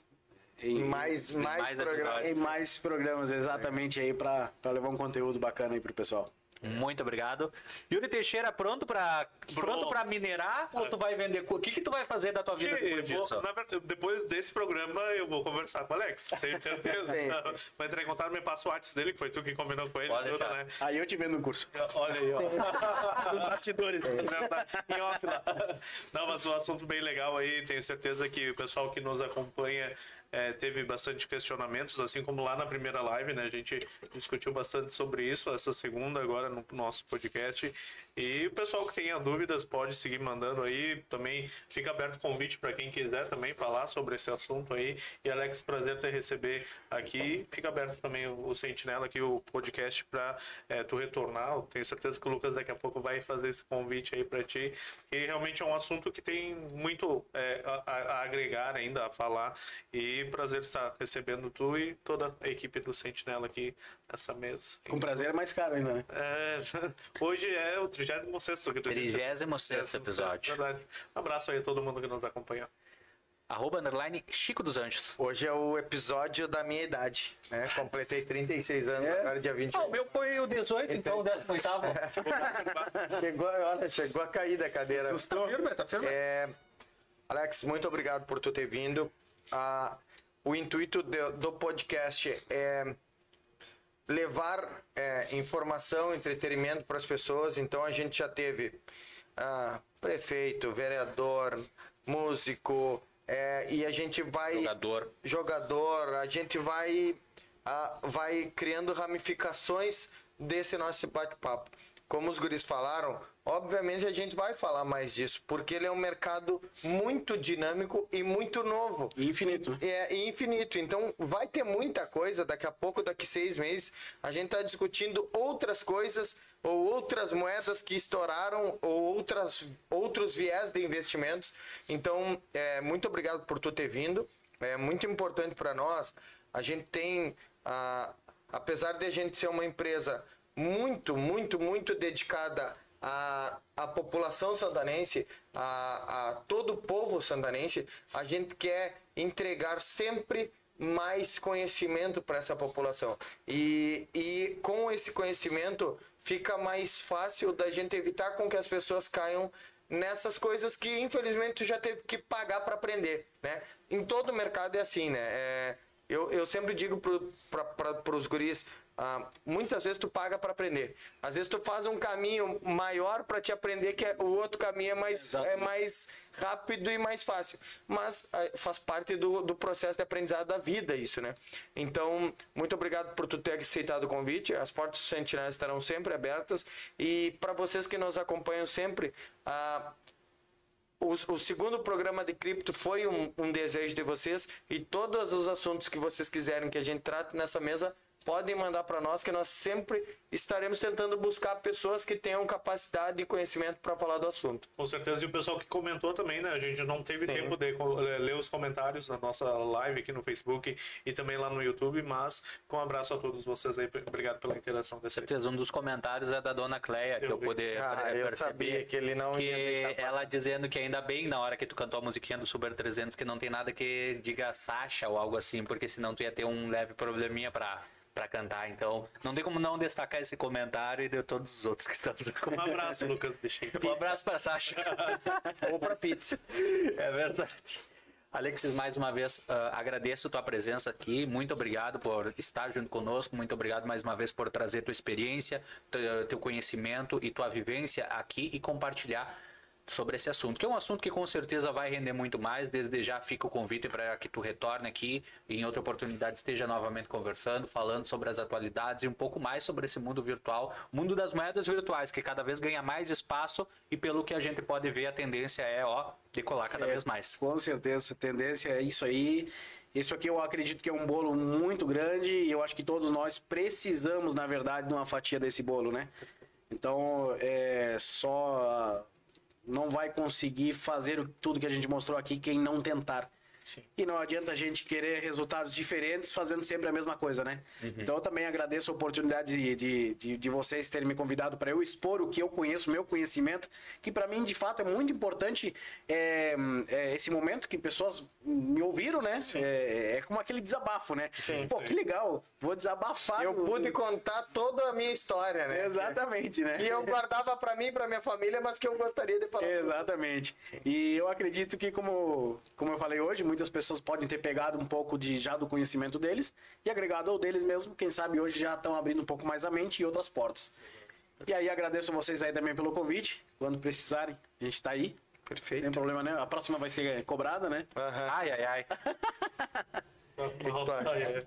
D: Em,
C: Mais, mais,
A: mais
C: programas.
D: em mais programas, exatamente aí, para levar um conteúdo bacana aí pro pessoal.
A: Muito obrigado. Yuri Teixeira, pronto para pronto para minerar ou tu vai vender? O que que tu vai fazer da tua vida
B: Sim,
A: depois
B: vou-
A: disso?
B: na verdade, depois desse programa eu vou conversar com o Alex, tenho certeza. *laughs* Vai entrar em contato, me passa o WhatsApp dele, que foi tu que combinou com ele.
A: Pode
B: tudo, né?
D: Aí eu te vendo no curso.
B: Olha aí, ó. *laughs* Nos bastidores. Verdade. Em off lá. Não, mas um assunto bem legal aí. Tenho certeza que o pessoal que nos acompanha eh, teve bastante questionamentos, assim como lá na primeira live, né? A gente discutiu bastante sobre isso, essa segunda agora no nosso podcast. E o pessoal que tenha dúvidas pode seguir mandando aí. Também fica aberto o convite para quem quiser também falar sobre esse assunto aí. E Alex, prazer te receber aqui. Fica aberto também o Sentinela aqui, o podcast, para tu retornar. Eu tenho certeza que o Lucas daqui a pouco vai fazer esse convite aí para ti. E realmente é um assunto que tem muito é, a- a agregar ainda, a falar. E prazer estar recebendo tu e toda a equipe do Sentinela aqui nessa mesa.
D: Com prazer é mais caro ainda, né?
B: É, *laughs* hoje é o 36 que tu disse.
A: 36 episódio.
B: Verdade. Um abraço aí a todo mundo que nos acompanha.
A: Arroba underline Chico dos Anjos.
C: Hoje é o episódio da minha idade, né? Completei 36 anos,
D: É?
C: agora dia 20.
A: Ah, o meu foi o 18, então o 18 *laughs*
C: Chegou, olha, chegou a cair da cadeira.
A: Tá firme, tá firme?
C: É, Alex, muito obrigado por tu ter vindo. Ah, o intuito do, do podcast é levar é, informação, entretenimento para as pessoas. Então a gente já teve ah, prefeito, vereador, músico, é, e a gente vai
A: Jogador.
C: jogador, a gente vai, ah, vai criando ramificações desse nosso bate-papo. Como os guris falaram, obviamente a gente vai falar mais disso, porque ele é um mercado muito dinâmico e muito novo.
D: E infinito.
C: É e infinito. Então vai ter muita coisa. Daqui a pouco, daqui seis meses, a gente está discutindo outras coisas ou outras moedas que estouraram ou outras, outros viés de investimentos. Então, é, muito obrigado por tu ter vindo. É muito importante para nós. A gente tem, ah, apesar de a gente ser uma empresa muito, muito, muito dedicada à, à população santanense, a, a todo o povo santanense, a gente quer entregar sempre mais conhecimento para essa população. E, e com esse conhecimento fica mais fácil da gente evitar com que as pessoas caiam nessas coisas que infelizmente já teve que pagar para aprender, né? Em todo mercado é assim, né? É, eu, eu sempre digo para os guris, ah, muitas vezes tu paga para aprender. Às vezes tu faz um caminho maior para te aprender que é- o outro caminho é mais,
D: Exato.
C: é mais rápido e mais fácil. Mas ah, faz parte do, do processo de aprendizado da vida isso, né? Então, muito obrigado por tu ter aceitado o convite. As portas do Sentinela estarão sempre abertas. E para vocês que nos acompanham sempre, ah, o, o segundo programa de cripto foi um, um desejo de vocês e todos os assuntos que vocês quiserem que a gente trate nessa mesa, podem mandar para nós que nós sempre estaremos tentando buscar pessoas que tenham capacidade e conhecimento para falar do assunto.
B: Com certeza, e o pessoal que comentou também, né? A gente não teve
C: Sim.
B: tempo de eh, ler os comentários na nossa live aqui no Facebook e também lá no YouTube, mas com um abraço a todos vocês aí, obrigado pela interação desse
A: certeza, um dos comentários é da dona Cleia, que
B: Eu
A: eu
B: vi.
A: pude
C: Ah, eu
A: perceber.
C: sabia que ele não
A: que
C: ia
A: ela dizendo que ainda bem na hora que tu cantou a musiquinha do Super 300 que não tem nada que diga Sasha ou algo assim, porque senão tu ia ter um leve probleminha pra, pra cantar. Então, não tem como não destacar esse comentário e de todos os outros que estamos aqui.
B: Um abraço, Lucas.
A: Um abraço pra Sasha. *laughs*
C: Ou para pizza.
A: É verdade. Alexis, mais uma vez, ah, agradeço tua presença aqui. Muito obrigado por estar junto conosco. Muito obrigado mais uma vez por trazer tua experiência, teu, teu conhecimento e tua vivência aqui e compartilhar sobre esse assunto, que é um assunto que com certeza vai render muito mais. Desde já fica o convite para que tu retorne aqui e em outra oportunidade esteja novamente conversando, falando sobre as atualidades e um pouco mais sobre esse mundo virtual, mundo das moedas virtuais, que cada vez ganha mais espaço e pelo que a gente pode ver, a tendência é, ó, decolar cada
D: É,
A: vez mais.
D: Com certeza, a tendência é isso aí. Isso aqui eu acredito que é um bolo muito grande e eu acho que todos nós precisamos, na verdade, de uma fatia desse bolo, né? Então, é só não vai conseguir fazer tudo que a gente mostrou aqui quem não tentar. E não adianta a gente querer resultados diferentes fazendo sempre a mesma coisa, né? Então eu também agradeço a oportunidade de, de, de, de vocês terem me convidado para eu expor o que eu conheço, meu conhecimento, que para mim de fato é muito importante é, é, esse momento que pessoas me ouviram, né? É, é como aquele desabafo, né? Pô, que legal, vou desabafar.
C: Eu pude contar toda a minha história, né?
D: Exatamente, né?
C: Que eu guardava para mim e para minha família, mas que eu gostaria de falar.
D: Exatamente. E eu acredito que, como, como eu falei hoje, muitas pessoas podem ter pegado um pouco de já do conhecimento deles e agregado ao deles mesmo. Quem sabe hoje já estão abrindo um pouco mais a mente e outras portas. E aí agradeço a vocês aí também pelo convite. Quando precisarem, a gente está aí. Não
C: Perfeito.
D: tem problema, né? A próxima vai ser cobrada, né?
C: Aham.
A: Ai, ai, ai. *laughs*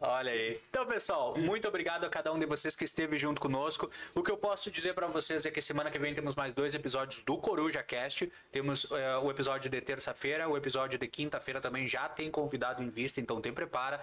A: Olha aí. Então, pessoal, muito obrigado a cada um de vocês que esteve junto conosco. O que eu posso dizer pra vocês é que semana que vem temos mais dois episódios do Coruja Cast. Temos eh, o episódio de terça-feira, o episódio de quinta-feira também já tem convidado em vista, então tem prepara.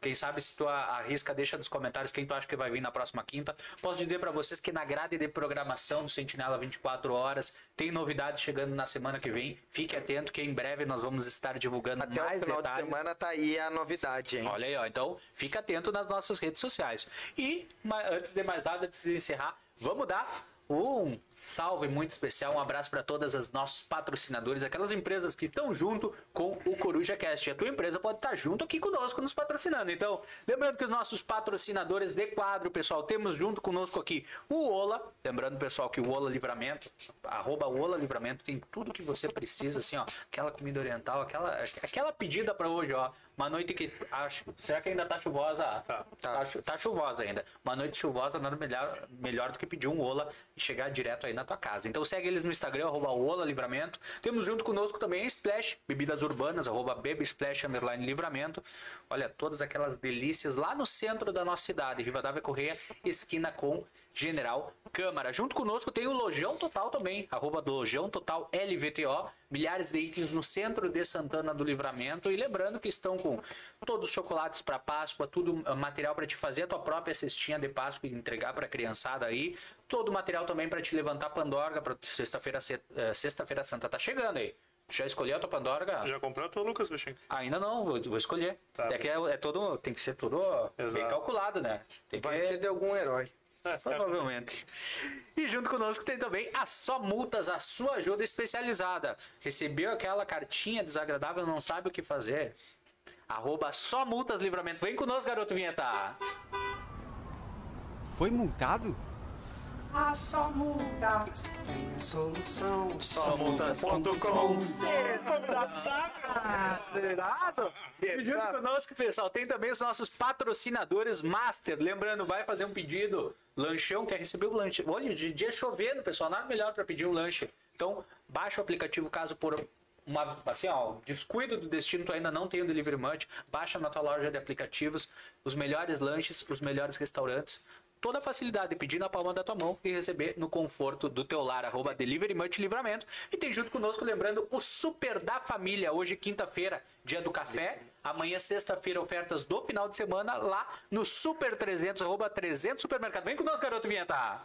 A: Quem sabe se tu arrisca, deixa nos comentários quem tu acha que vai vir na próxima quinta. Posso dizer pra vocês que na grade de programação do Sentinela 24 horas tem novidades chegando na semana que vem. Fique atento que em breve nós vamos estar divulgando
C: Até
A: mais
C: o final
A: detalhes.
C: de semana tá aí a novidade, hein?
A: Olha aí, ó. Então, fica atento nas nossas redes sociais. E, antes de mais nada, antes de encerrar, vamos dar um salve muito especial, um abraço para todas as nossos patrocinadores, aquelas empresas que estão junto com o Coruja Cast. E a tua empresa pode estar junto aqui conosco, nos patrocinando. Então, lembrando que os nossos patrocinadores de quadro, pessoal, temos junto conosco aqui o Ola. Lembrando, pessoal, que o Ola Livramento, arroba Ola Livramento, tem tudo que você precisa, assim, ó. Aquela comida oriental, aquela, aquela pedida para hoje, ó. Uma noite que. Acho, será que ainda tá chuvosa?
B: Tá.
A: Tá, chu- tá chuvosa ainda. Uma noite chuvosa nada melhor, melhor do que pedir um Ola e chegar direto aí na tua casa. Então segue eles no Instagram, arroba Ola Livramento. Temos junto conosco também a Splash, bebidas urbanas, arroba Baby Splash Underline Livramento. Olha, todas aquelas delícias lá no centro da nossa cidade, Rivadavia Correia, esquina com General Câmara. Junto conosco tem o Lojão Total também, arroba do Lojão Total LVTO. Milhares de itens no centro de Santana do Livramento. E lembrando que estão com todos os chocolates para Páscoa, tudo ah, material para te fazer a tua própria cestinha de Páscoa e entregar para a criançada aí. Todo material também para te levantar pandorga para sexta-feira se- eh, sexta-feira santa. Tá chegando aí. Já escolheu a tua pandorga?
B: Já comprou a tua, Lucas Bichinho?
A: Ainda não, vou, vou escolher.
B: Tá.
A: É que é, é todo, tem que ser tudo bem
B: Exato.
A: calculado, né? Tem que
C: Vai ser de algum herói. *laughs*
A: Provavelmente. E junto conosco tem também a Só Multas, a sua ajuda especializada. Recebeu aquela cartinha desagradável, não sabe o que fazer? Arroba Só Multas Livramento. Vem conosco, garoto vinheta.
F: Foi multado?
E: A só multas tem a solução.
A: Somultas.com E junto conosco, pessoal, tem também os nossos patrocinadores Master. Lembrando, vai fazer um pedido, lanchão, quer receber o lanche. Olha, de dia chovendo, pessoal, nada melhor para pedir um lanche. Então, baixa o aplicativo caso por uma, assim, ó, descuido do destino, tu ainda não tem o Delivery Munch, baixa na tua loja de aplicativos os melhores lanches, os melhores restaurantes, toda a facilidade de pedir na palma da tua mão e receber no conforto do teu lar, arroba Delivery Munch Livramento. E tem junto conosco, lembrando, o Super da Família, hoje quinta-feira, dia do café, Amanhã, sexta-feira, ofertas do final de semana lá no Super 300, arroba 300 Supermercado. Vem conosco, garoto Vinheta.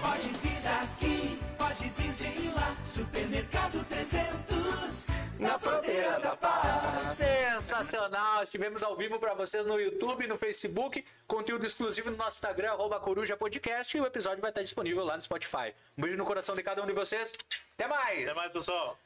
E: Pode vir daqui, pode vir de lá. Supermercado 300, na fronteira da paz.
A: Sensacional! Estivemos ao vivo para vocês no YouTube, no Facebook, conteúdo exclusivo no nosso Instagram, arroba Coruja Podcast, e o episódio vai estar disponível lá no Spotify. Um beijo no coração de cada um de vocês. Até mais!
B: Até mais, pessoal.